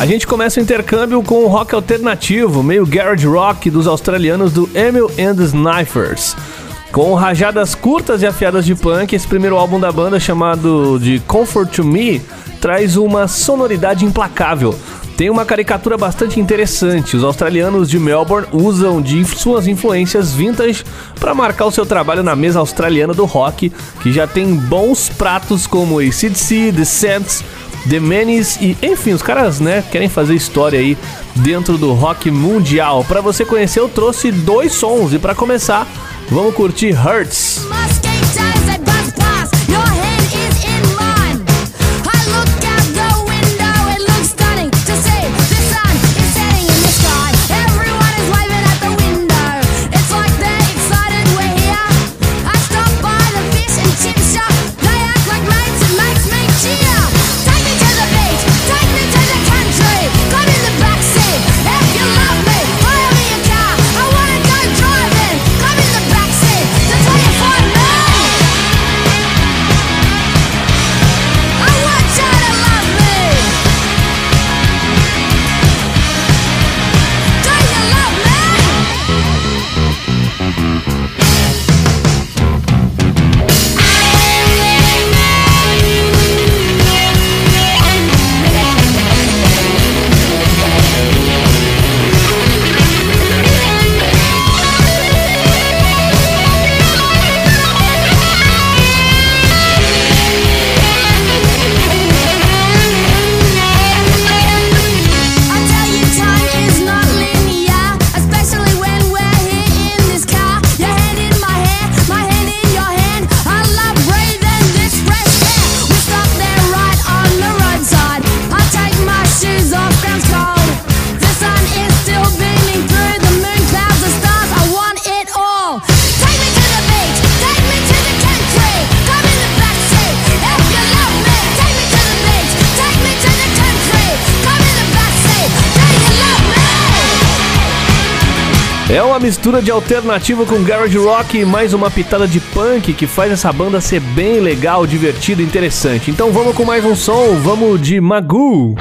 A gente começa o intercâmbio com o rock alternativo, meio garage rock dos australianos do Emil and the Snipers. Com rajadas curtas e afiadas de punk, esse primeiro álbum da banda, chamado de Comfort to Me, traz uma sonoridade implacável. Tem uma caricatura bastante interessante. Os australianos de Melbourne usam de suas influências vintage para marcar o seu trabalho na mesa australiana do rock, que já tem bons pratos como ACDC, The Saints, The Menace e, enfim, os caras, né, querem fazer história aí dentro do rock mundial. Para você conhecer, eu trouxe dois sons e para começar, vamos curtir Hurts. É uma mistura de alternativo com garage rock e mais uma pitada de punk que faz essa banda ser bem legal, divertida e interessante. Então vamos com mais um som, vamos de Magoo.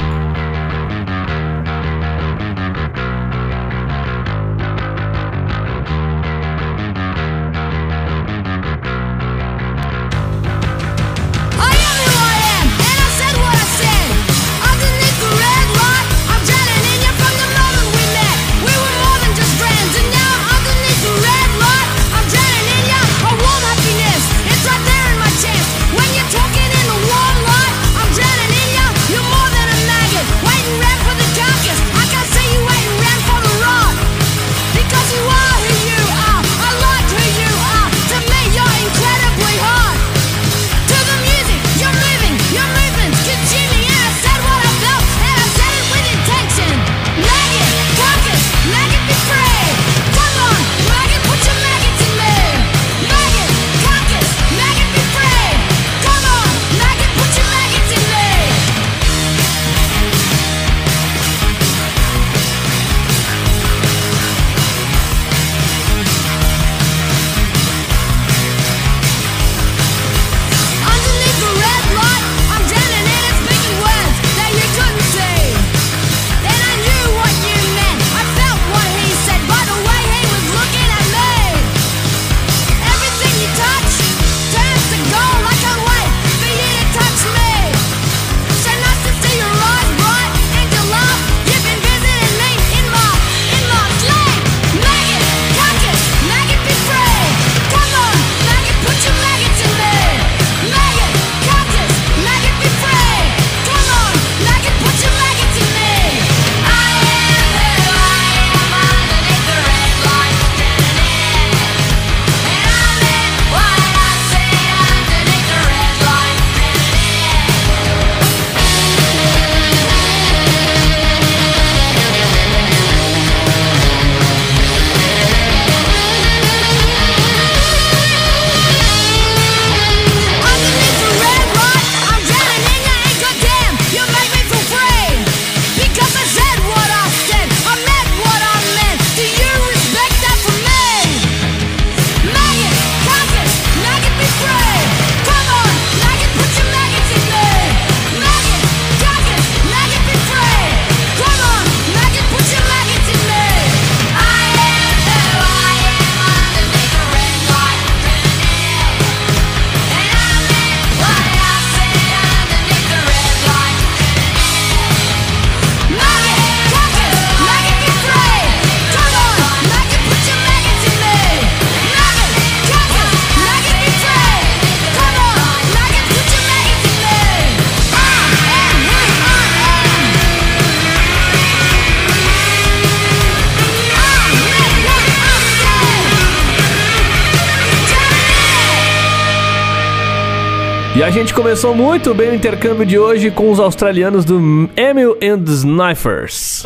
A gente começou muito bem o intercâmbio de hoje com os australianos do Emil and the Snifers.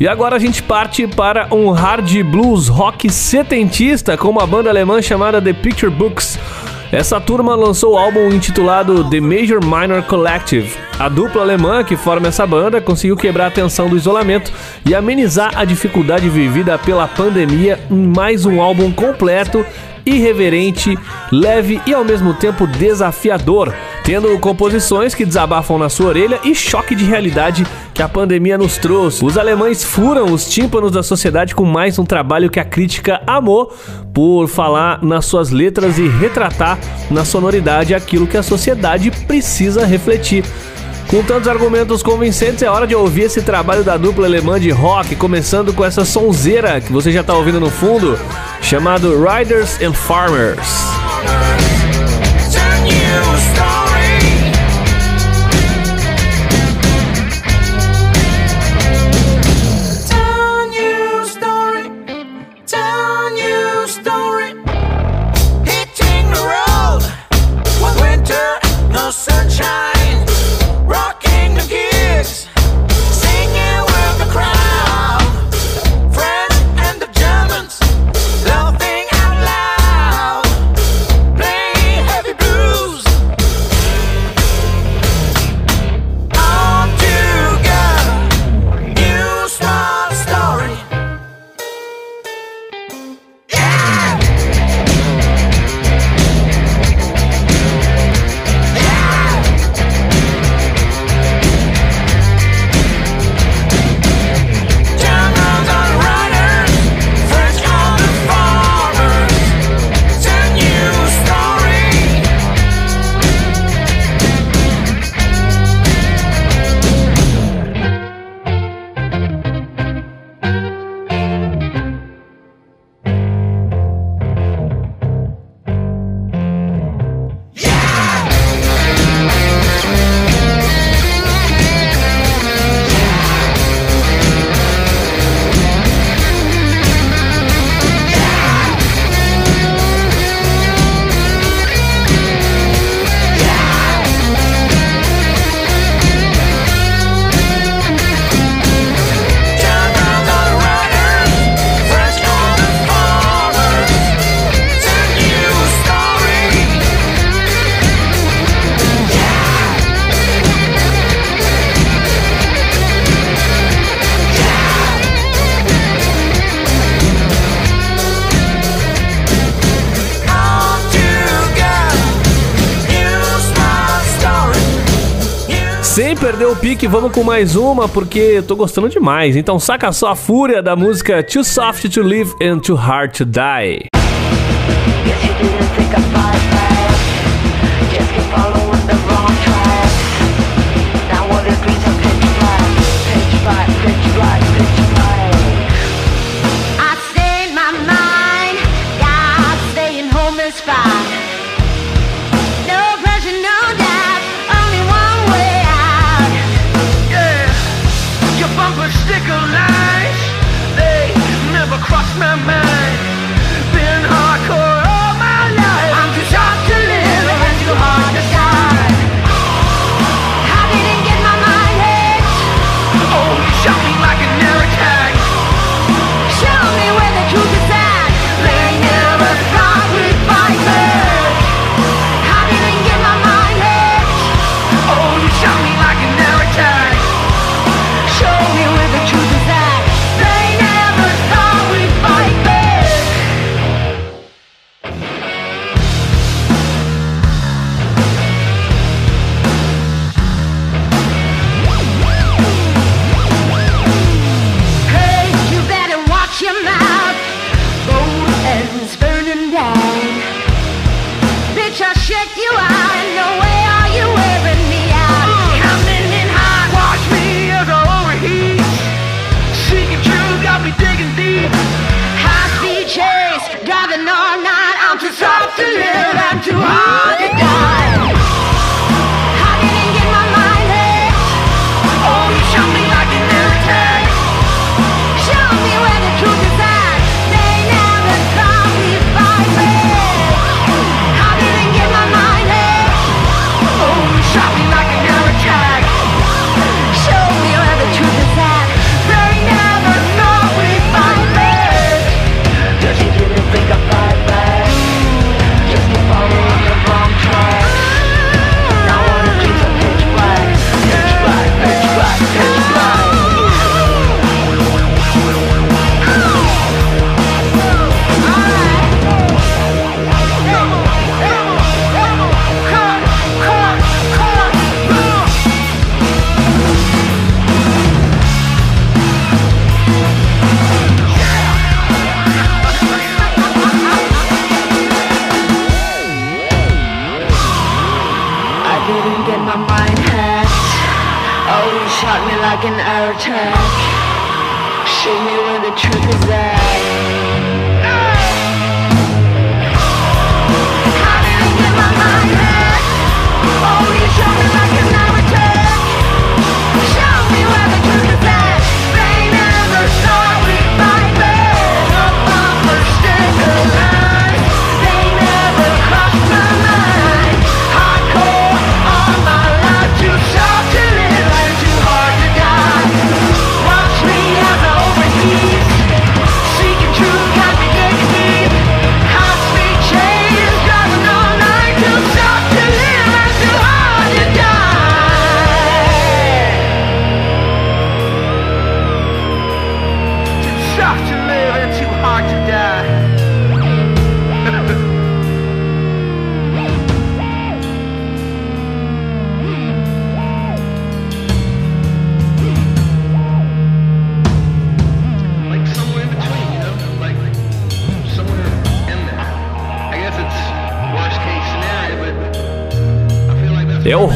E agora a gente parte para um hard blues rock setentista com uma banda alemã chamada The Picture Books. Essa turma lançou o álbum intitulado The Major Minor Collective. A dupla alemã que forma essa banda conseguiu quebrar a tensão do isolamento e amenizar a dificuldade vivida pela pandemia em mais um álbum completo irreverente, leve e ao mesmo tempo desafiador, tendo composições que desabafam na sua orelha e choque de realidade que a pandemia nos trouxe. Os alemães furam os tímpanos da sociedade com mais um trabalho que a crítica amou por falar nas suas letras e retratar na sonoridade aquilo que a sociedade precisa refletir. Com tantos argumentos convincentes, é hora de ouvir esse trabalho da dupla alemã de rock, começando com essa sonzeira que você já está ouvindo no fundo, chamado Riders and Farmers. Pique, vamos com mais uma porque eu tô gostando demais. Então saca só a fúria da música Too Soft to Live and Too Hard to Die.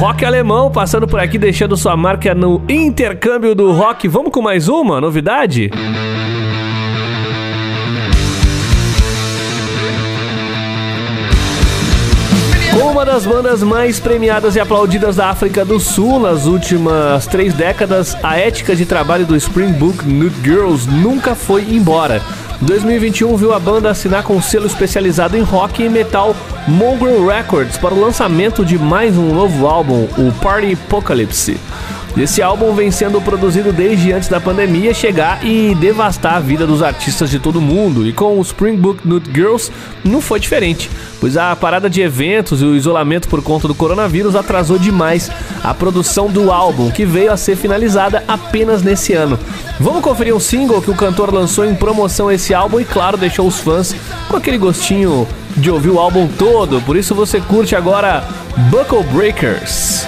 Rock alemão passando por aqui, deixando sua marca no intercâmbio do rock. Vamos com mais uma novidade? Uma das bandas mais premiadas e aplaudidas da África do Sul nas últimas três décadas, a ética de trabalho do Springbok Nude Girls nunca foi embora. 2021 viu a banda assinar com um selo especializado em rock e metal Mongrel Records para o lançamento de mais um novo álbum, o Party Apocalypse. Esse álbum vem sendo produzido desde antes da pandemia chegar e devastar a vida dos artistas de todo mundo. E com o Springbok Nude Girls não foi diferente, pois a parada de eventos e o isolamento por conta do coronavírus atrasou demais a produção do álbum, que veio a ser finalizada apenas nesse ano. Vamos conferir um single que o cantor lançou em promoção esse álbum e, claro, deixou os fãs com aquele gostinho de ouvir o álbum todo. Por isso você curte agora Buckle Breakers.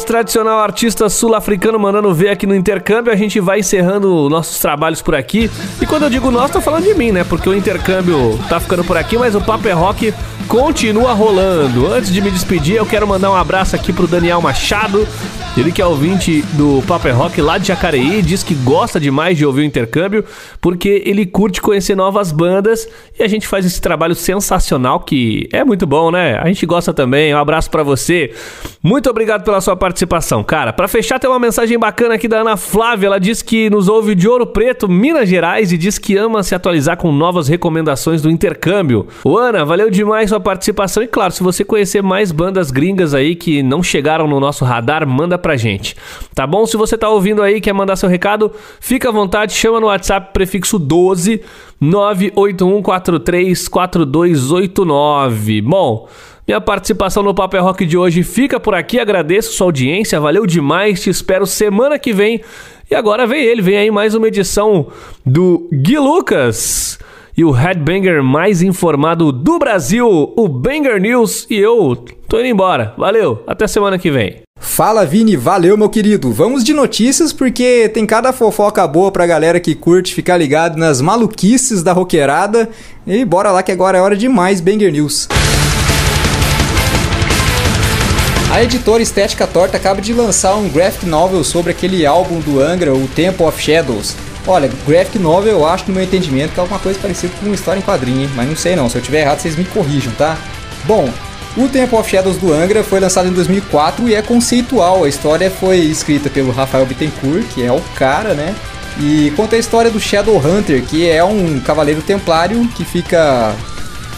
Esse tradicional artista sul-africano mandando ver aqui no intercâmbio, a gente vai encerrando nossos trabalhos por aqui. E quando eu digo nós, tô falando de mim, né? Porque o intercâmbio tá ficando por aqui, mas o Papo é Rock continua rolando. Antes de me despedir, eu quero mandar um abraço aqui pro Daniel Machado. Ele que é ouvinte do Papo é Rock lá de Jacareí, diz que gosta demais de ouvir o intercâmbio, porque ele curte conhecer novas bandas e a gente faz esse trabalho sensacional que é muito bom, né? A gente gosta também. Um abraço pra você. Muito obrigado pela sua participação, cara. Pra fechar, tem uma mensagem bacana aqui da Ana Flávia. Ela diz que nos ouve de Ouro Preto, Minas Gerais, e diz que ama se atualizar com novas recomendações do intercâmbio. Ô, Ana, valeu demais sua participação. E claro, se você conhecer mais bandas gringas aí que não chegaram no nosso radar, manda pra gente. Tá bom? Se você tá ouvindo aí quer mandar seu recado, fica à vontade, chama no WhatsApp prefixo 12 981434289. Bom, minha participação no Papo é Rock de hoje fica por aqui. Agradeço sua audiência, valeu demais. Te espero semana que vem. E agora vem ele, vem aí mais uma edição do Gui Lucas e o headbanger mais informado do Brasil, o Banger News. E eu tô indo embora. Valeu, até semana que vem. Fala Vini, valeu meu querido. Vamos de notícias porque tem cada fofoca boa pra galera que curte ficar ligado nas maluquices da roqueirada. E bora lá que agora é hora de mais Banger News. A editora Estética Torta acaba de lançar um graphic novel sobre aquele álbum do Angra, o Temple of Shadows. Olha, graphic novel eu acho no meu entendimento que é alguma coisa parecida com uma história em quadrinho, hein? mas não sei não, se eu tiver errado vocês me corrijam, tá? Bom, o Temple of Shadows do Angra foi lançado em 2004 e é conceitual. A história foi escrita pelo Rafael Bittencourt, que é o cara, né? E conta a história do Shadowhunter, que é um cavaleiro templário que fica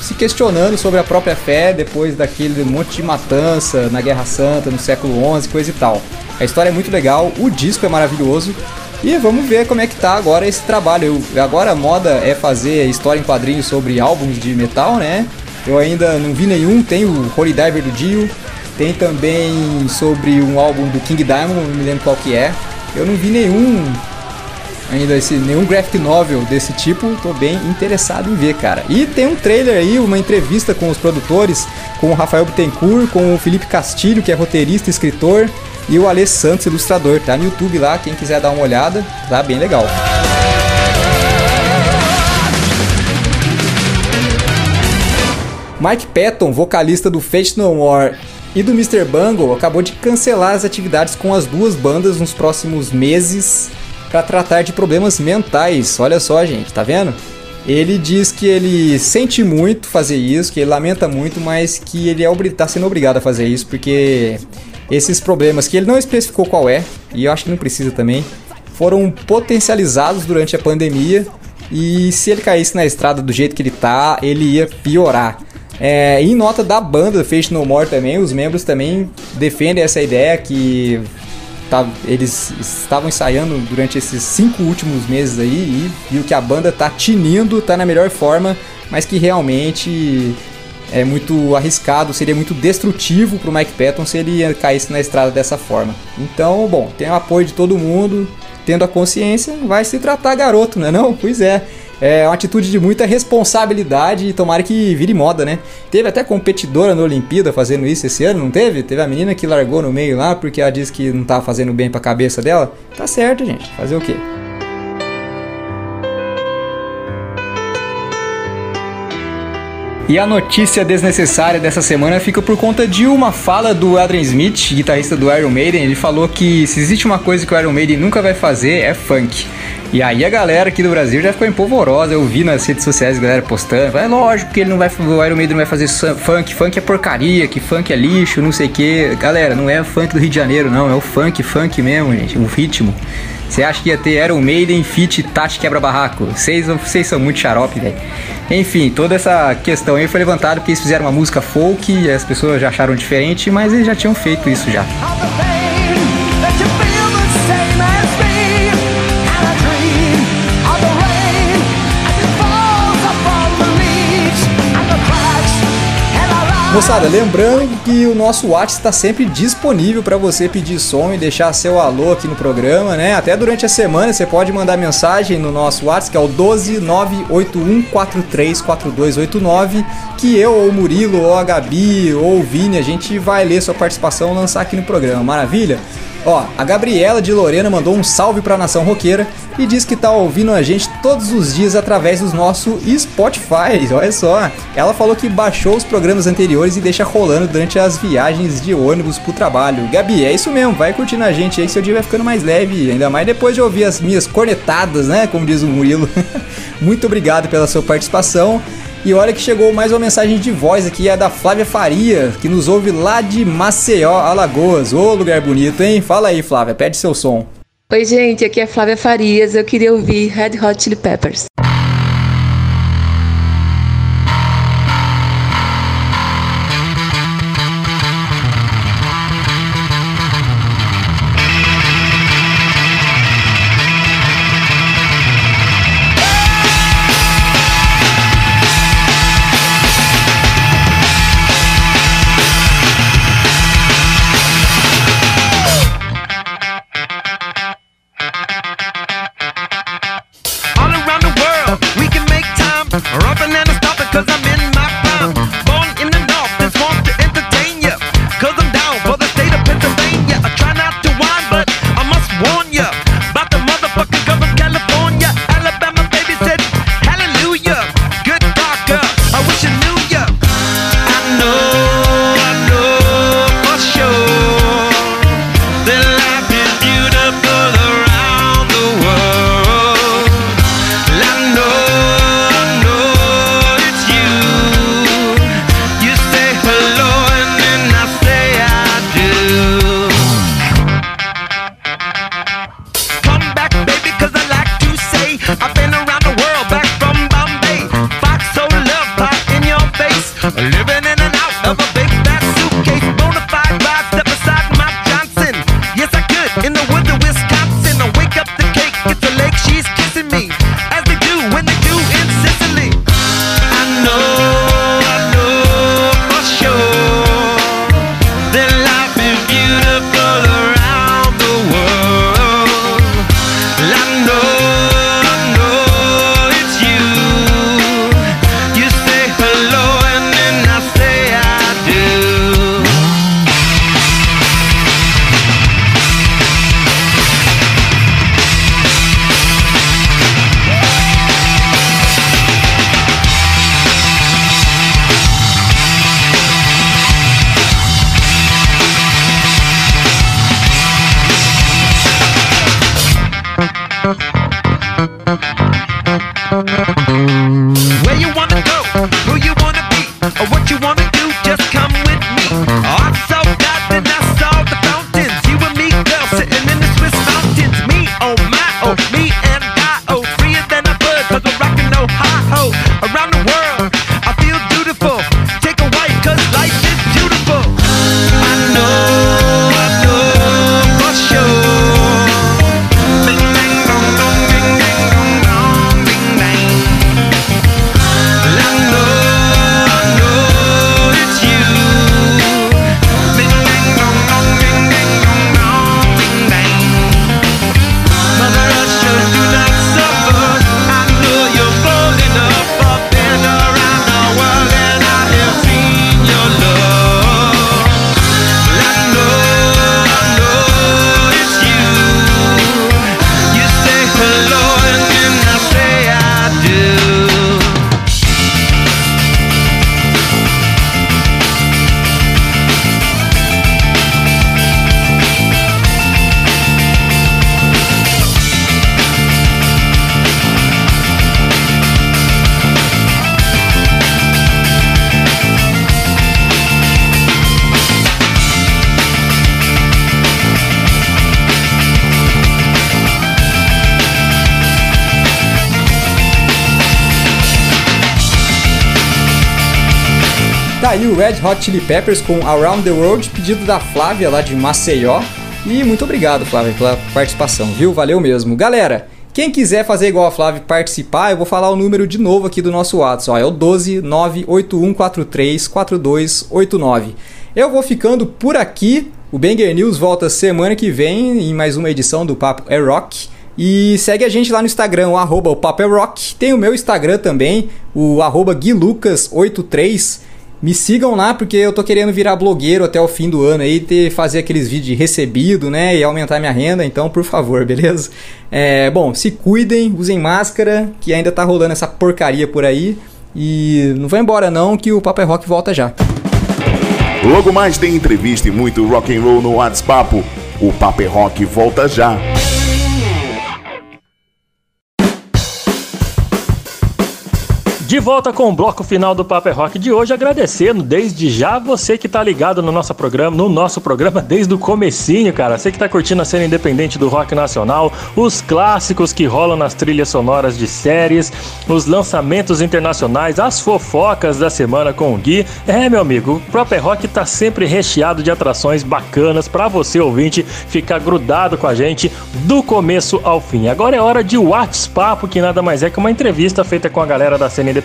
se questionando sobre a própria fé depois daquele monte de matança na Guerra Santa no século XI, coisa e tal. A história é muito legal, o disco é maravilhoso e vamos ver como é que tá agora esse trabalho. Eu, agora a moda é fazer história em quadrinhos sobre álbuns de metal, né? Eu ainda não vi nenhum, tem o Holy Diver do Dio, tem também sobre um álbum do King Diamond, não me lembro qual que é. Eu não vi nenhum ainda esse nenhum graphic novel desse tipo, tô bem interessado em ver, cara. E tem um trailer aí, uma entrevista com os produtores, com o Rafael Bittencourt, com o Felipe Castilho, que é roteirista escritor, e o Alê Santos, ilustrador. Tá no YouTube lá, quem quiser dar uma olhada, tá bem legal. Mike Patton, vocalista do Fate No More e do Mr. Bungle, acabou de cancelar as atividades com as duas bandas nos próximos meses para tratar de problemas mentais. Olha só, gente, tá vendo? Ele diz que ele sente muito fazer isso, que ele lamenta muito, mas que ele é tá sendo obrigado a fazer isso porque esses problemas que ele não especificou qual é, e eu acho que não precisa também, foram potencializados durante a pandemia e se ele caísse na estrada do jeito que ele tá, ele ia piorar. É, em nota da banda Fate No More também, os membros também defendem essa ideia que tá- eles estavam ensaiando durante esses cinco últimos meses aí e viu que a banda tá tinindo, tá na melhor forma, mas que realmente é muito arriscado, seria muito destrutivo pro Mike Patton se ele caísse na estrada dessa forma. Então, bom, tem o apoio de todo mundo, tendo a consciência, vai se tratar garoto, né não? Pois é. É uma atitude de muita responsabilidade e tomara que vire moda, né? Teve até competidora na Olimpíada fazendo isso esse ano, não teve? Teve a menina que largou no meio lá porque ela disse que não tava fazendo bem pra cabeça dela. Tá certo, gente. Fazer o quê? E a notícia desnecessária dessa semana fica por conta de uma fala do Adrian Smith, guitarrista do Iron Maiden. Ele falou que se existe uma coisa que o Iron Maiden nunca vai fazer é funk. E aí a galera aqui do Brasil já ficou empolvorosa. Eu vi nas redes sociais a galera postando. É lógico que ele não vai, o Iron Maiden não vai fazer funk. Funk é porcaria, que funk é lixo, não sei o que. Galera, não é funk do Rio de Janeiro, não. É o funk, funk mesmo, gente. O ritmo. Você acha que ia ter Iron Maiden, Fit, Tati Quebra-Barraco? Vocês são muito xarope, velho. Enfim, toda essa questão aí foi levantada porque eles fizeram uma música folk e as pessoas já acharam diferente, mas eles já tinham feito isso já. Moçada, lembrando que o nosso WhatsApp está sempre disponível para você pedir som e deixar seu alô aqui no programa, né? Até durante a semana você pode mandar mensagem no nosso WhatsApp, que é o 12981434289, que eu ou o Murilo ou a Gabi ou o Vini, a gente vai ler sua participação e lançar aqui no programa. Maravilha? Ó, a Gabriela de Lorena mandou um salve pra nação roqueira e diz que tá ouvindo a gente todos os dias através do nosso Spotify. Olha só. Ela falou que baixou os programas anteriores e deixa rolando durante as viagens de ônibus pro trabalho. Gabi, é isso mesmo, vai curtindo a gente aí seu dia vai ficando mais leve, ainda mais depois de ouvir as minhas cornetadas, né, como diz o Murilo. Muito obrigado pela sua participação. E olha que chegou mais uma mensagem de voz aqui, é da Flávia Faria, que nos ouve lá de Maceió, Alagoas. Ô, lugar bonito, hein? Fala aí, Flávia, pede seu som. Oi, gente, aqui é Flávia Farias. Eu queria ouvir Red Hot Chili Peppers. Red Hot Chili Peppers com Around the World, pedido da Flávia lá de Maceió. E muito obrigado, Flávia, pela participação, viu? Valeu mesmo. Galera, quem quiser fazer igual a Flávia participar, eu vou falar o número de novo aqui do nosso WhatsApp. É o 12 98143 4289. Eu vou ficando por aqui. O Banger News volta semana que vem em mais uma edição do Papo é Rock. E segue a gente lá no Instagram, o arroba o Papo é Rock. Tem o meu Instagram também, o arroba guilucas83. Me sigam lá porque eu tô querendo virar blogueiro até o fim do ano aí, ter, fazer aqueles vídeos de recebido, né? E aumentar minha renda, então por favor, beleza? É, bom, se cuidem, usem máscara, que ainda tá rolando essa porcaria por aí. E não vai embora não, que o Papo é Rock volta já. Logo mais tem entrevista e muito rock and roll no WhatsApp. O Papo é Rock volta já. De volta com o bloco final do Paper Rock de hoje, agradecendo desde já você que tá ligado no nosso programa, no nosso programa desde o comecinho, cara. Você que tá curtindo a cena independente do rock nacional, os clássicos que rolam nas trilhas sonoras de séries, os lançamentos internacionais, as fofocas da semana com o Gui. É, meu amigo, o Paper Rock tá sempre recheado de atrações bacanas para você ouvinte ficar grudado com a gente do começo ao fim. Agora é hora de WhatsApp, que nada mais é que uma entrevista feita com a galera da cena independente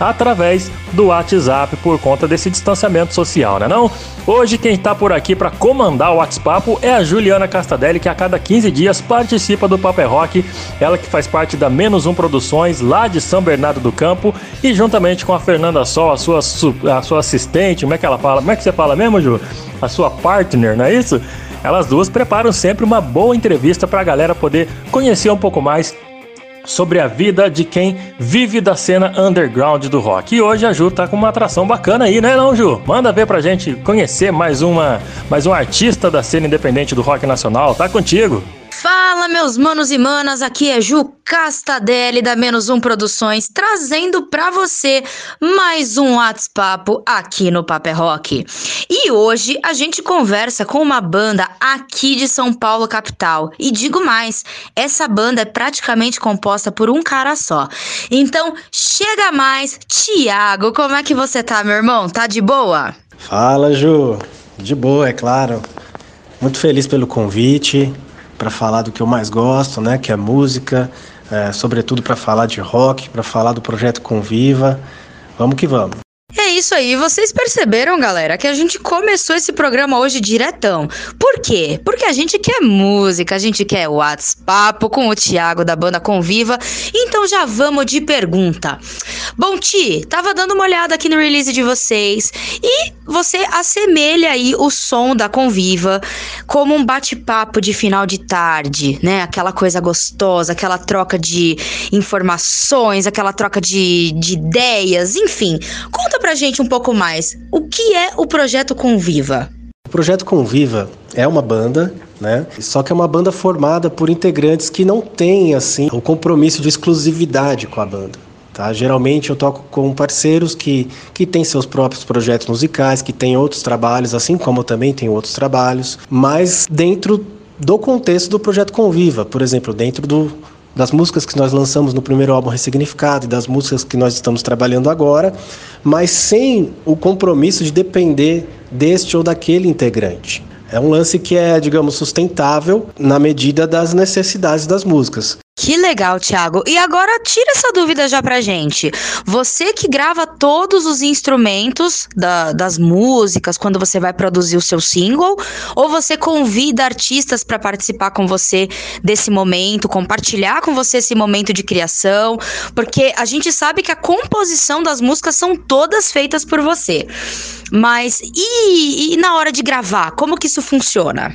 através do WhatsApp por conta desse distanciamento social, né não? Hoje quem está por aqui para comandar o WhatsApp é a Juliana Castadelli, que a cada 15 dias participa do Paper Rock, ela que faz parte da Menos Um Produções, lá de São Bernardo do Campo, e juntamente com a Fernanda Sol, a sua, su- a sua assistente, como é que ela fala? Como é que você fala mesmo, Ju? A sua partner, não é isso? Elas duas preparam sempre uma boa entrevista para a galera poder conhecer um pouco mais sobre a vida de quem vive da cena underground do rock. E hoje a Ju tá com uma atração bacana aí, né, não, Ju? Manda ver pra gente conhecer mais uma, mais um artista da cena independente do rock nacional. Tá contigo. Fala, meus manos e manas, aqui é Ju Castadelli da Menos Um Produções, trazendo pra você mais um WhatsApp aqui no Paper Rock. E hoje a gente conversa com uma banda aqui de São Paulo, capital. E digo mais, essa banda é praticamente composta por um cara só. Então, chega mais, Tiago, como é que você tá, meu irmão? Tá de boa? Fala, Ju. De boa, é claro. Muito feliz pelo convite para falar do que eu mais gosto, né? Que é música, é, sobretudo para falar de rock, para falar do projeto Conviva. Vamos que vamos. Isso aí, vocês perceberam, galera, que a gente começou esse programa hoje diretão. Por quê? Porque a gente quer música, a gente quer WhatsApp com o Thiago da banda Conviva. Então já vamos de pergunta. Bom, Ti, tava dando uma olhada aqui no release de vocês e você assemelha aí o som da Conviva como um bate-papo de final de tarde, né? Aquela coisa gostosa, aquela troca de informações, aquela troca de, de ideias, enfim. Conta pra gente um pouco mais. O que é o projeto Conviva? O projeto Conviva é uma banda, né? Só que é uma banda formada por integrantes que não têm assim o compromisso de exclusividade com a banda. Tá? Geralmente eu toco com parceiros que, que têm seus próprios projetos musicais, que têm outros trabalhos, assim como eu também tenho outros trabalhos, mas dentro do contexto do projeto Conviva, por exemplo, dentro do, das músicas que nós lançamos no primeiro álbum Ressignificado e das músicas que nós estamos trabalhando agora, mas sem o compromisso de depender deste ou daquele integrante. É um lance que é, digamos, sustentável na medida das necessidades das músicas. Que legal, Thiago. E agora tira essa dúvida já pra gente. Você que grava todos os instrumentos da- das músicas quando você vai produzir o seu single, ou você convida artistas pra participar com você desse momento, compartilhar com você esse momento de criação? Porque a gente sabe que a composição das músicas são todas feitas por você. Mas e, e na hora de gravar, como que isso funciona?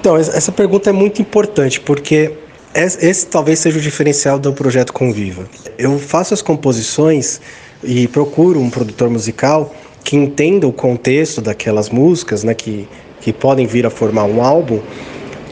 Então, es- essa pergunta é muito importante, porque es- esse talvez seja o diferencial do projeto Conviva. Eu faço as composições e procuro um produtor musical que entenda o contexto daquelas músicas, né, que, que podem vir a formar um álbum,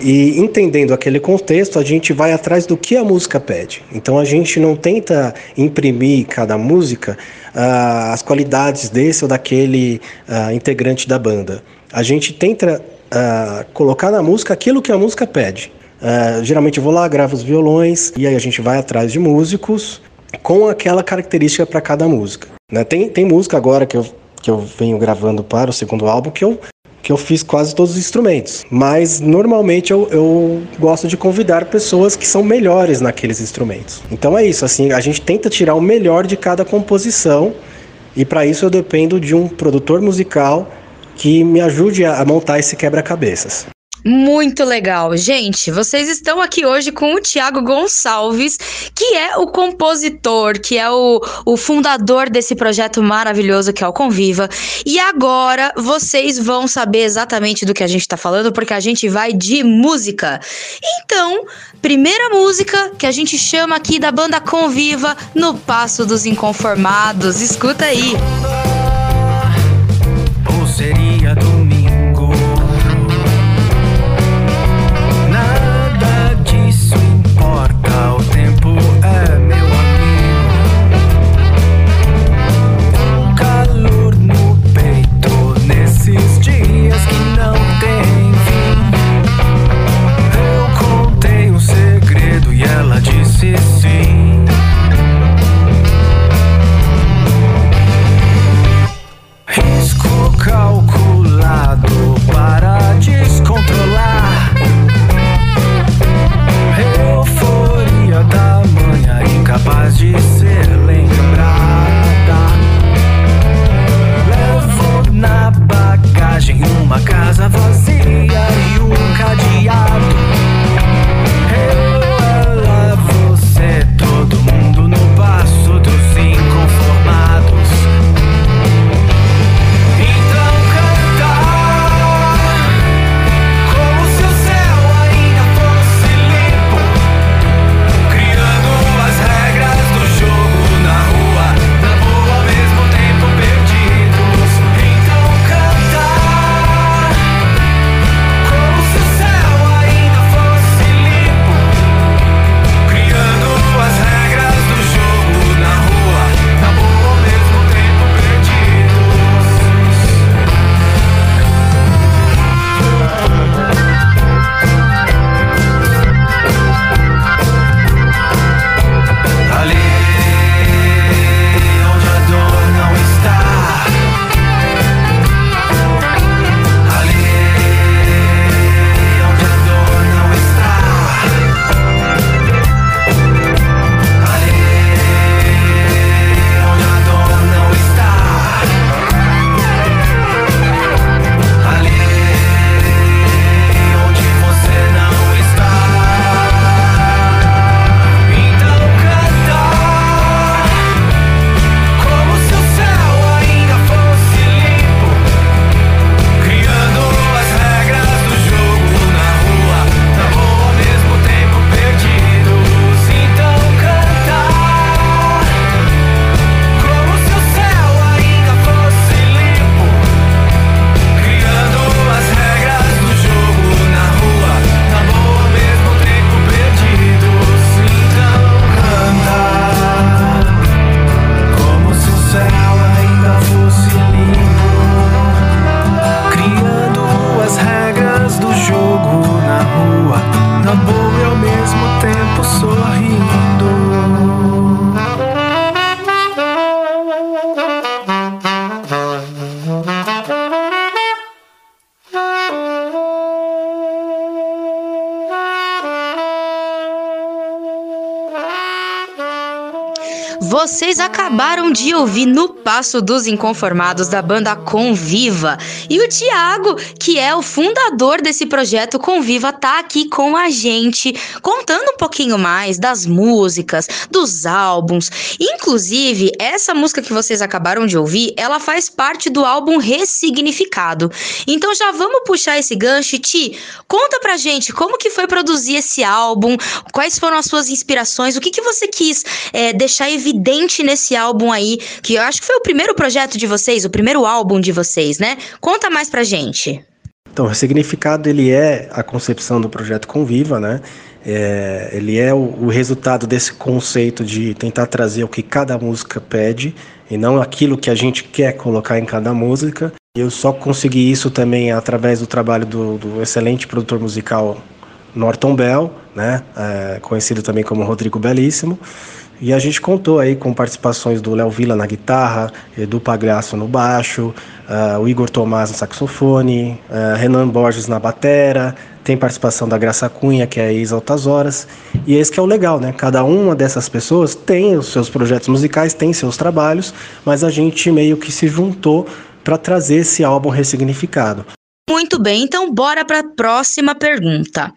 e entendendo aquele contexto, a gente vai atrás do que a música pede. Então a gente não tenta imprimir cada música ah, as qualidades desse ou daquele ah, integrante da banda. A gente tenta ah, colocar na música aquilo que a música pede. Ah, geralmente eu vou lá, gravo os violões e aí a gente vai atrás de músicos com aquela característica para cada música. né? Tem, tem música agora que eu que eu venho gravando para o segundo álbum que eu que eu fiz quase todos os instrumentos. Mas normalmente eu, eu gosto de convidar pessoas que são melhores naqueles instrumentos. Então é isso, assim, a gente tenta tirar o melhor de cada composição e para isso eu dependo de um produtor musical que me ajude a montar esse quebra-cabeças. Muito legal. Gente, vocês estão aqui hoje com o Tiago Gonçalves, que é o compositor, que é o, o fundador desse projeto maravilhoso que é o Conviva. E agora vocês vão saber exatamente do que a gente tá falando, porque a gente vai de música. Então, primeira música que a gente chama aqui da banda Conviva no Passo dos Inconformados. Escuta aí. Ou Passo dos Inconformados da banda Conviva. E o Thiago, que é o fundador desse projeto Conviva, tá aqui com a gente, contando um pouquinho mais das músicas, dos álbuns. Inclusive, essa música que vocês acabaram de ouvir, ela faz parte do álbum Ressignificado. Então já vamos puxar esse gancho. Ti, conta pra gente como que foi produzir esse álbum, quais foram as suas inspirações, o que, que você quis é, deixar evidente nesse álbum aí, que eu acho que foi o primeiro projeto de vocês, o primeiro álbum de vocês, né? Conta mais pra gente. Então, o significado ele é a concepção do projeto Conviva, né? É, ele é o, o resultado desse conceito de tentar trazer o que cada música pede e não aquilo que a gente quer colocar em cada música. Eu só consegui isso também através do trabalho do, do excelente produtor musical Norton Bell, né? É, conhecido também como Rodrigo Belíssimo. E a gente contou aí com participações do Léo Villa na guitarra, Edu Pagliasso no baixo, ah, o Igor Tomás no saxofone, ah, Renan Borges na batera, tem participação da Graça Cunha, que é ex Altas Horas. E esse que é o legal, né? Cada uma dessas pessoas tem os seus projetos musicais, tem seus trabalhos, mas a gente meio que se juntou para trazer esse álbum ressignificado. Muito bem, então bora para a próxima pergunta.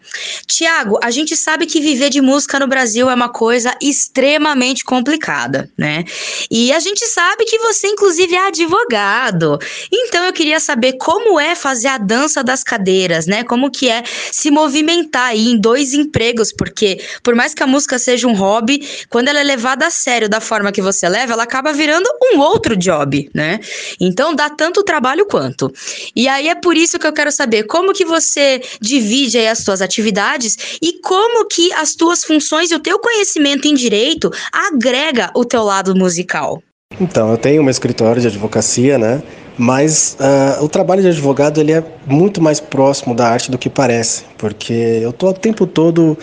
Tiago, a gente sabe que viver de música no Brasil é uma coisa extremamente complicada, né? E a gente sabe que você, inclusive, é advogado. Então eu queria saber como é fazer a dança das cadeiras, né? Como que é se movimentar aí em dois empregos, porque por mais que a música seja um hobby, quando ela é levada a sério da forma que você leva, ela acaba virando um outro job, né? Então dá tanto trabalho quanto. E aí é por isso que eu quero saber como que você divide as suas atividades e como que as tuas funções e o teu conhecimento em direito agrega o teu lado musical. Então, eu tenho um escritório de advocacia, né? Mas ah, o trabalho de advogado ele é muito mais próximo da arte do que parece, porque eu tô o tempo todo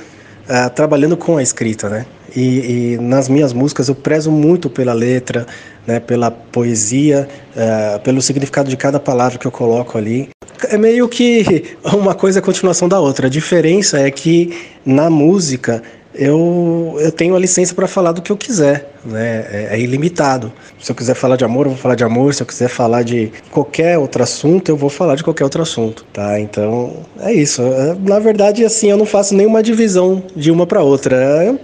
ah, trabalhando com a escrita, né? E, e nas minhas músicas eu prezo muito pela letra, né? Pela poesia, ah, pelo significado de cada palavra que eu coloco ali. É meio que uma coisa é continuação da outra. A diferença é que na música eu, eu tenho a licença para falar do que eu quiser, né? É, é ilimitado. Se eu quiser falar de amor, eu vou falar de amor. Se eu quiser falar de qualquer outro assunto, eu vou falar de qualquer outro assunto, tá? Então é isso. É, Na verdade, assim, eu não faço nenhuma divisão de uma para outra. É,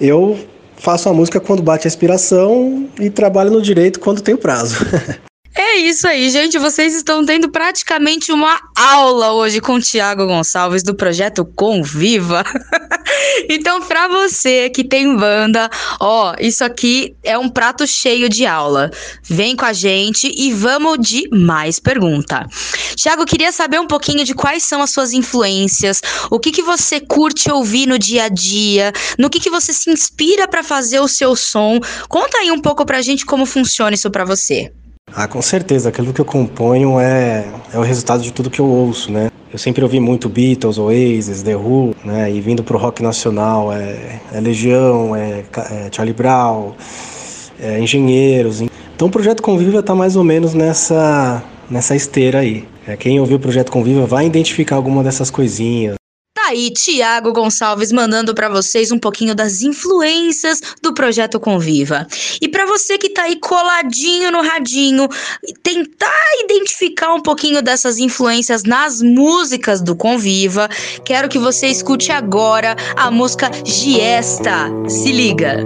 Eu faço a música quando bate a inspiração e trabalho no direito quando tem prazo. É isso aí, gente. Vocês estão tendo praticamente uma aula hoje com o Tiago Gonçalves do projeto Conviva. então, pra você que tem banda, ó, isso aqui é um prato cheio de aula. Vem com a gente e vamos de mais pergunta. Tiago, queria saber um pouquinho de quais são as suas influências, o que que você curte ouvir no dia a dia, no que que você se inspira pra fazer o seu som. Conta aí um pouco pra gente como funciona isso pra você. Ah, com certeza. Aquilo que eu componho é, é o resultado de tudo que eu ouço, né? Eu sempre ouvi muito Beatles, Oasis, The Who, né? E vindo pro rock nacional é, é Legião, é, é Charlie Brown, é Engenheiros. Então o Projeto Conviva tá mais ou menos nessa, nessa esteira aí. É, quem ouviu o Projeto Conviva vai identificar alguma dessas coisinhas. Aí, Tiago Gonçalves mandando pra vocês um pouquinho das influências do projeto Conviva. E pra você que tá aí coladinho no radinho, tentar identificar um pouquinho dessas influências nas músicas do Conviva, quero que você escute agora a música Giesta. Se liga.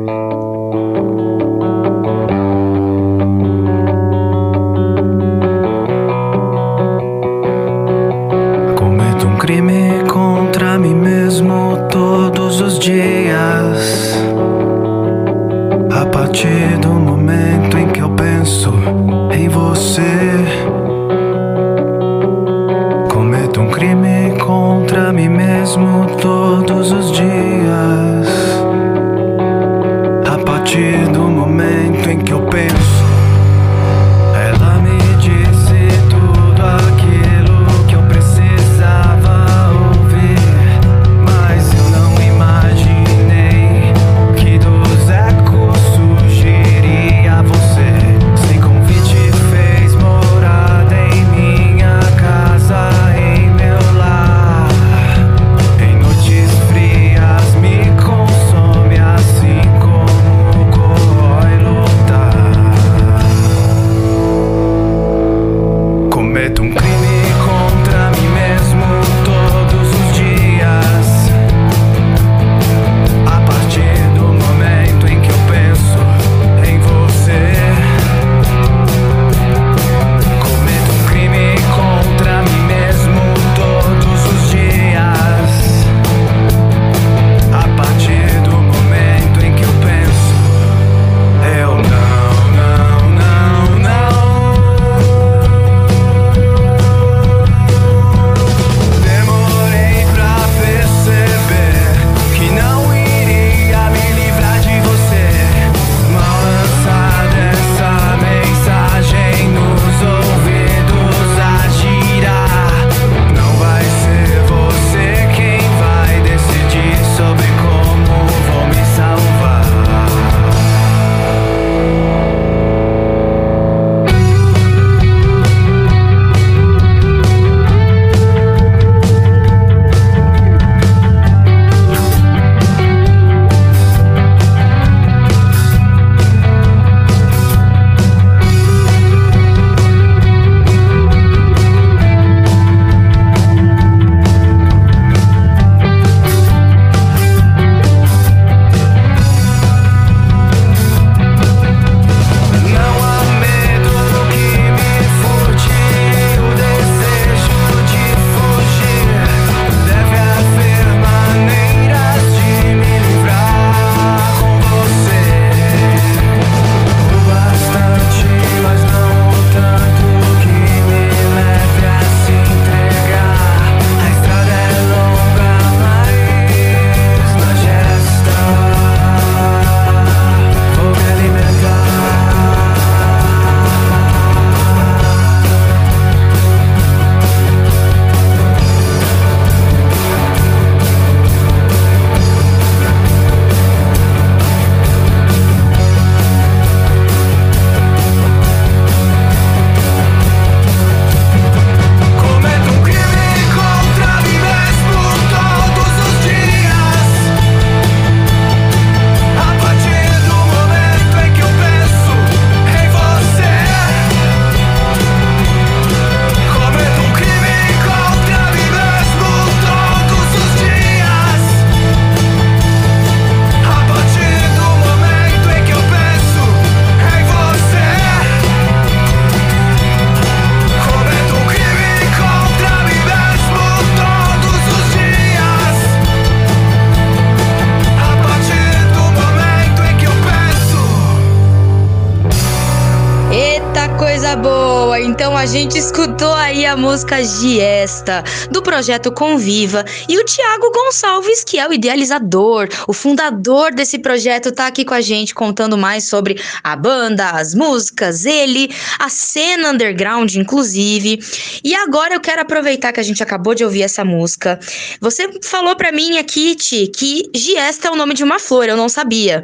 A música Giesta, do projeto Conviva, e o Tiago Gonçalves, que é o idealizador, o fundador desse projeto, tá aqui com a gente contando mais sobre a banda, as músicas, ele, a cena underground, inclusive. E agora eu quero aproveitar que a gente acabou de ouvir essa música. Você falou pra mim aqui, Ti, que Giesta é o nome de uma flor, eu não sabia.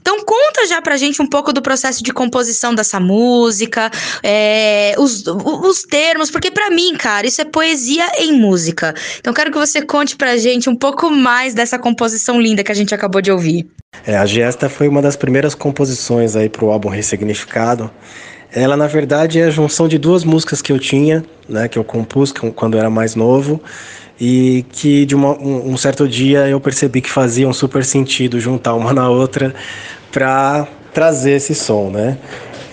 Então conta já pra gente um pouco do processo de composição dessa música, é, os, os termos, porque pra mim, cara, isso é poesia em música. Então quero que você conte pra gente um pouco mais dessa composição linda que a gente acabou de ouvir. É, a Gesta foi uma das primeiras composições aí pro álbum Ressignificado. Ela, na verdade, é a junção de duas músicas que eu tinha, né, que eu compus com- quando eu era mais novo, e que de uma- um, um certo dia eu percebi que fazia um super sentido juntar uma na outra para trazer esse som, né?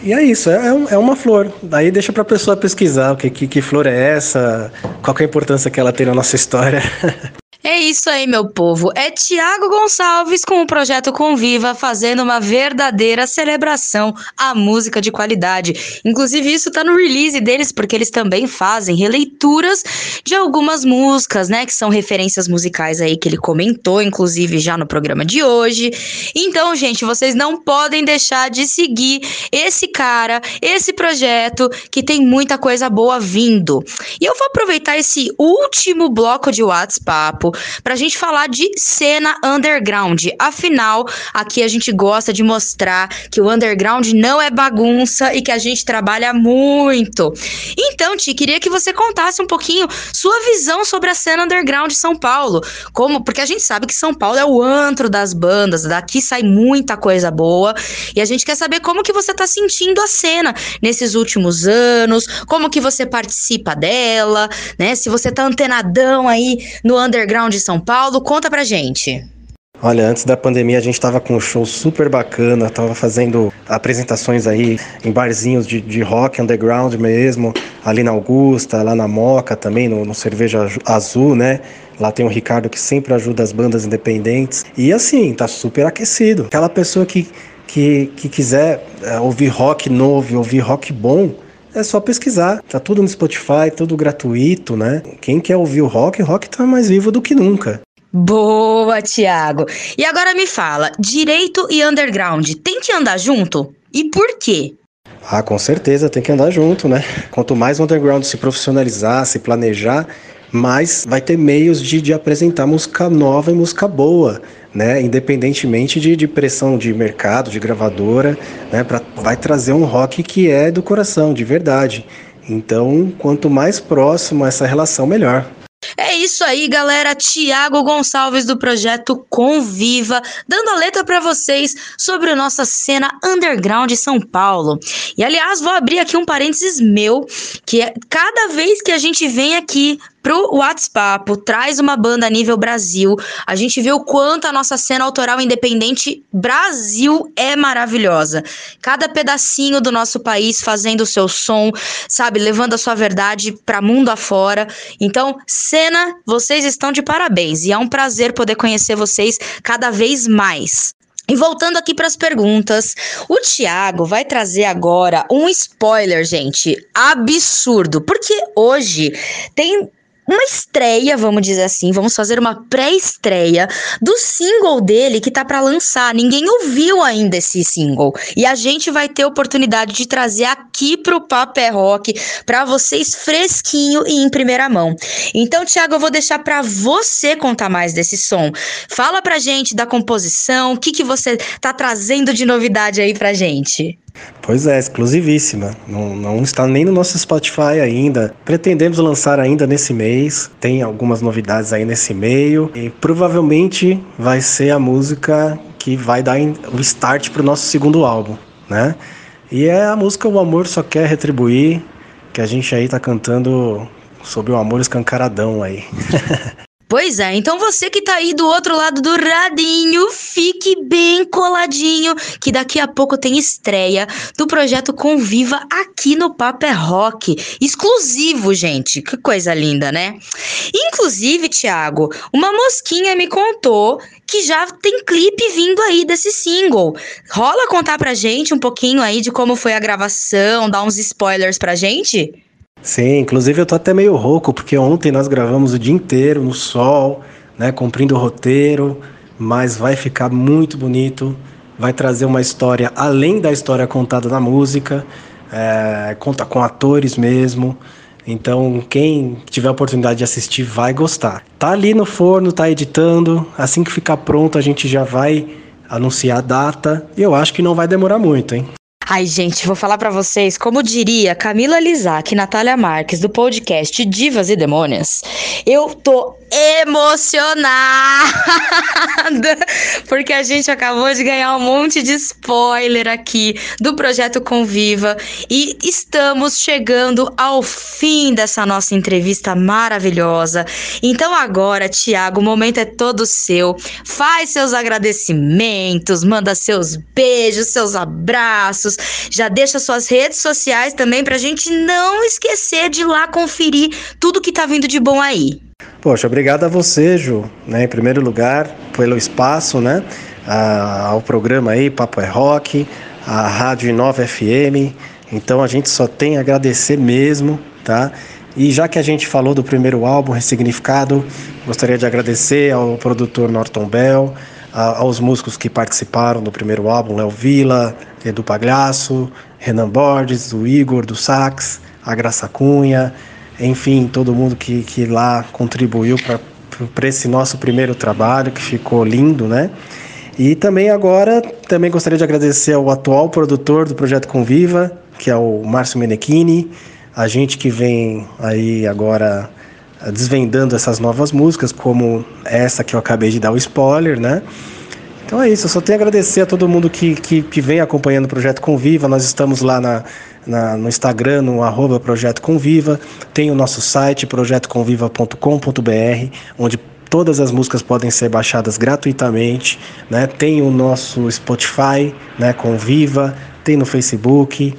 E é isso, é, é é uma flor. Daí deixa pra pessoa pesquisar o que, que, que flor é essa, qual é a importância que ela tem na nossa história. É isso aí, meu povo. É Tiago Gonçalves com o projeto Conviva fazendo uma verdadeira celebração à música de qualidade. Inclusive, isso tá no release deles, porque eles também fazem releituras de algumas músicas, né? Que são referências musicais aí que ele comentou, inclusive, já no programa de hoje. Então, gente, vocês não podem deixar de seguir esse cara, esse projeto, que tem muita coisa boa vindo. E eu vou aproveitar esse último bloco de WhatsApp pra gente falar de cena underground. Afinal, aqui a gente gosta de mostrar que o underground não é bagunça e que a gente trabalha muito. Então, Ti, queria que você contasse um pouquinho sua visão sobre a cena underground de São Paulo. Como, porque a gente sabe que São Paulo é o antro das bandas, daqui sai muita coisa boa, e a gente quer saber como que você tá sentindo a cena nesses últimos anos, como que você participa dela, né? Se você tá antenadão aí no underground de São Paulo, conta pra gente. Olha, antes da pandemia a gente tava com um show super bacana, tava fazendo apresentações aí em barzinhos de, de rock underground mesmo, ali na Augusta, lá na Moca também, no, no Cerveja Azul, né? Lá tem o Ricardo que sempre ajuda as bandas independentes. E assim, tá super aquecido. Aquela pessoa que, que, que quiser eh, ouvir rock novo, ouvir rock bom, é só pesquisar. Tá tudo no Spotify, tudo gratuito, né? Quem quer ouvir o rock, o rock tá mais vivo do que nunca. Boa, Thiago. E agora me fala, direito e underground tem que andar junto? E por quê? Ah, com certeza, tem que andar junto, né? Quanto mais o underground se profissionalizar, se planejar, mais vai ter meios de, de apresentar música nova e música boa, né? Independentemente de, de pressão de mercado, de gravadora, né? Pra, vai trazer um rock que é do coração, de verdade. Então, quanto mais próximo essa relação, melhor. É isso aí, galera. Tiago Gonçalves do projeto Conviva, dando a letra pra vocês sobre a nossa cena underground de São Paulo. E aliás, vou abrir aqui um parênteses meu, que é cada vez que a gente vem aqui pro WhatsApp, traz uma banda a nível Brasil, a gente vê o quanto a nossa cena autoral independente Brasil é maravilhosa. Cada pedacinho do nosso país fazendo o seu som, sabe, levando a sua verdade para mundo afora. Então, cena, vocês estão de parabéns e é um prazer poder conhecer vocês cada vez mais. E voltando aqui para as perguntas, o Thiago vai trazer agora um spoiler, gente, absurdo, porque hoje tem uma estreia, vamos dizer assim, vamos fazer uma pré-estreia do single dele que tá para lançar. Ninguém ouviu ainda esse single e a gente vai ter oportunidade de trazer aqui pro Papo é Rock para vocês fresquinho e em primeira mão. Então, Thiago, eu vou deixar para você contar mais desse som. Fala pra gente da composição, o que que você tá trazendo de novidade aí pra gente. Pois é, exclusivíssima. Não, não está nem no nosso Spotify ainda. Pretendemos lançar ainda nesse mês. Tem algumas novidades aí nesse meio. E provavelmente vai ser a música que vai dar o start para o nosso segundo álbum, né? E é a música O Amor Só Quer Retribuir, que a gente aí tá cantando sobre o amor escancaradão aí. Pois é, então você que tá aí do outro lado do radinho, fique bem coladinho, que daqui a pouco tem estreia do projeto Conviva aqui no Papo é Rock. Exclusivo, gente. Que coisa linda, né? Inclusive, Thiago, uma mosquinha me contou que já tem clipe vindo aí desse single. Rola contar pra gente um pouquinho aí de como foi a gravação, dar uns spoilers pra gente? Sim, inclusive eu tô até meio rouco, porque ontem nós gravamos o dia inteiro no sol, né, cumprindo o roteiro, mas vai ficar muito bonito, vai trazer uma história além da história contada na música, é, conta com atores mesmo, então quem tiver a oportunidade de assistir vai gostar. Tá ali no forno, tá editando, assim que ficar pronto a gente já vai anunciar a data, e eu acho que não vai demorar muito, hein? Ai, gente, vou falar pra vocês, como diria Camila Lizac e Natália Marques do podcast Divas e Demônias, eu tô emocionada porque a gente acabou de ganhar um monte de spoiler aqui do projeto Conviva e estamos chegando ao fim dessa nossa entrevista maravilhosa. Então agora, Tiago, o momento é todo seu. Faz seus agradecimentos, manda seus beijos, seus abraços, já deixa suas redes sociais também pra gente não esquecer de ir lá conferir tudo que tá vindo de bom aí. Poxa, obrigado a você, Ju, né, em primeiro lugar, pelo espaço, né, a- ao programa aí, Papo é Rock, a Rádio Inova FM. Então a gente só tem a agradecer mesmo, tá? E já que a gente falou do primeiro álbum, Ressignificado, gostaria de agradecer ao produtor Norton Bell, aos músicos que participaram do primeiro álbum, Léo Vila, Edu Pagliasso, Renan Borges, o Igor do Sax, a Graça Cunha, enfim, todo mundo que, que lá contribuiu para esse nosso primeiro trabalho, que ficou lindo, né? E também agora, também gostaria de agradecer ao atual produtor do Projeto Conviva, que é o Márcio Menechini, a gente que vem aí agora desvendando essas novas músicas, como essa que eu acabei de dar o spoiler, né? Então é isso, eu só tenho a agradecer a todo mundo que, que, que vem acompanhando o Projeto Conviva. Nós estamos lá na, na- no Instagram, no arroba Projeto Conviva. Tem o nosso site, projetoconviva.com.br, onde todas as músicas podem ser baixadas gratuitamente. Né? Tem o nosso Spotify, né, Conviva, tem no Facebook.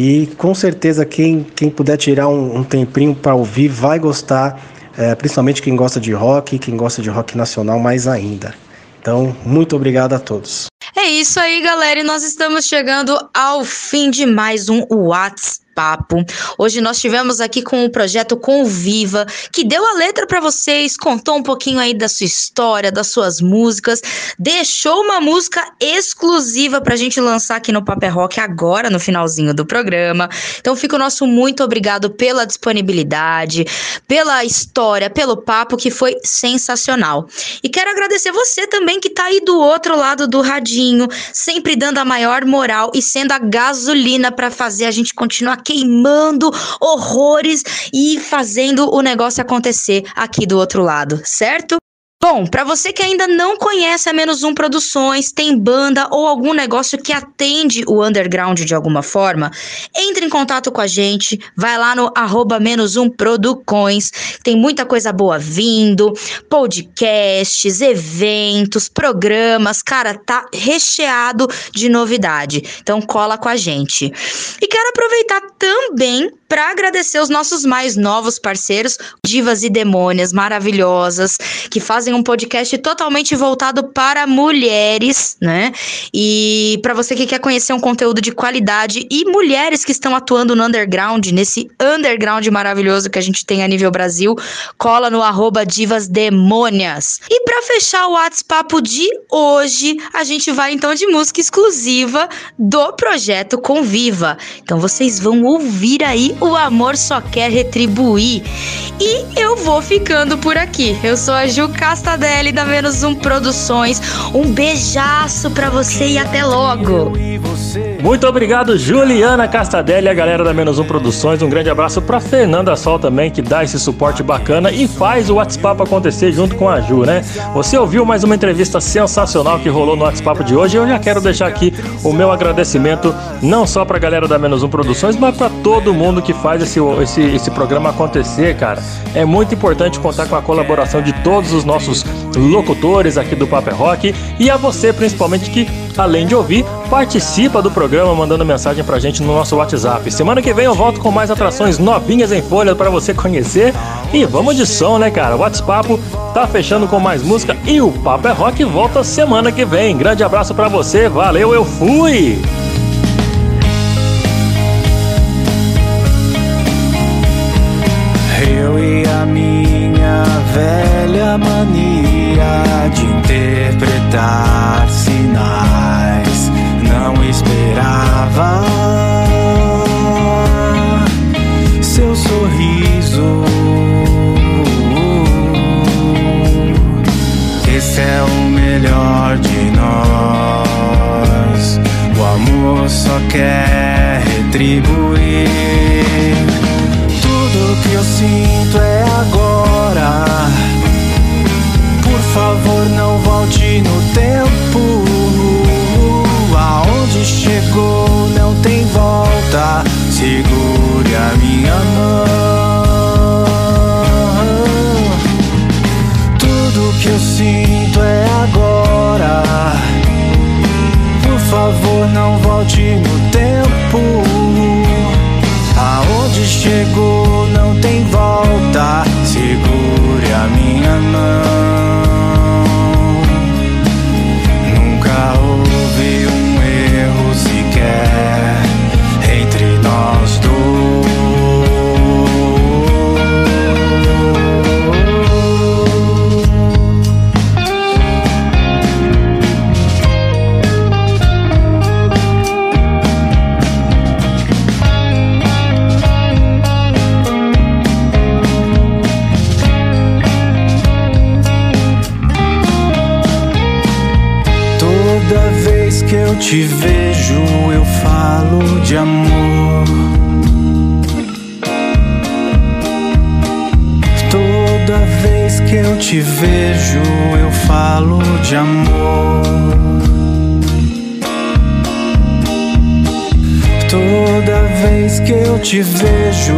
E com certeza quem, quem puder tirar um, um tempinho para ouvir vai gostar, é, principalmente quem gosta de rock, quem gosta de rock nacional mais ainda. Então, muito obrigado a todos. É isso aí, galera, e nós estamos chegando ao fim de mais um Whats Papo. Hoje nós tivemos aqui com o projeto Conviva, que deu a letra para vocês, contou um pouquinho aí da sua história, das suas músicas, deixou uma música exclusiva pra gente lançar aqui no Papel Rock agora, no finalzinho do programa. Então fica o nosso muito obrigado pela disponibilidade, pela história, pelo papo que foi sensacional. E quero agradecer você também que tá aí do outro lado do radinho, sempre dando a maior moral e sendo a gasolina para fazer a gente continuar queimando horrores e fazendo o negócio acontecer aqui do outro lado, certo? Bom, para você que ainda não conhece a Menos Um Produções, tem banda ou algum negócio que atende o underground de alguma forma, entre em contato com a gente, vai lá no arroba Menos Um Producões, tem muita coisa boa vindo, podcasts, eventos, programas, cara, tá recheado de novidade. Então cola com a gente. E quero aproveitar também para agradecer os nossos mais novos parceiros, Divas e Demônias maravilhosas, que fazem um podcast totalmente voltado para mulheres, né? E para você que quer conhecer um conteúdo de qualidade e mulheres que estão atuando no underground, nesse underground maravilhoso que a gente tem a nível Brasil, cola no arroba Divas Demônias. E para fechar o WhatsApp de hoje, a gente vai então de música exclusiva do projeto Conviva. Então vocês vão ouvir aí O Amor Só Quer Retribuir. E eu vou ficando por aqui. Eu sou a Ju Castadelli da Menos Um Produções. Um beijaço pra você e até logo. Muito obrigado, Juliana Castadelli a galera da Menos Um Produções. Um grande abraço pra Fernanda Sol também, que dá esse suporte bacana e faz o WhatsApp acontecer junto com a Ju, né? Você ouviu mais uma entrevista sensacional que rolou no WhatsApp de hoje. Eu já quero deixar aqui o meu agradecimento, não só pra galera da Menos Um Produções, mas pra todo mundo que faz esse, esse, esse programa acontecer, cara. É muito importante contar com a colaboração de todos os nossos locutores aqui do Paper Rock e a você, principalmente, que além de ouvir, participa do programa mandando mensagem pra gente no nosso WhatsApp. Semana que vem eu volto com mais atrações novinhas em folha para você conhecer. E vamos de som, né, cara? O WhatsApp tá fechando com mais música e o Papo é Rock volta semana que vem. Grande abraço pra você, valeu, eu fui! Retribuir. Tudo que eu sinto é agora. Por favor, não volte no tempo. Aonde chegou não tem volta. Segure a minha mão. Tudo que eu sinto é agora. Por favor, não volte no te vejo, eu falo de amor. Toda vez que eu te vejo,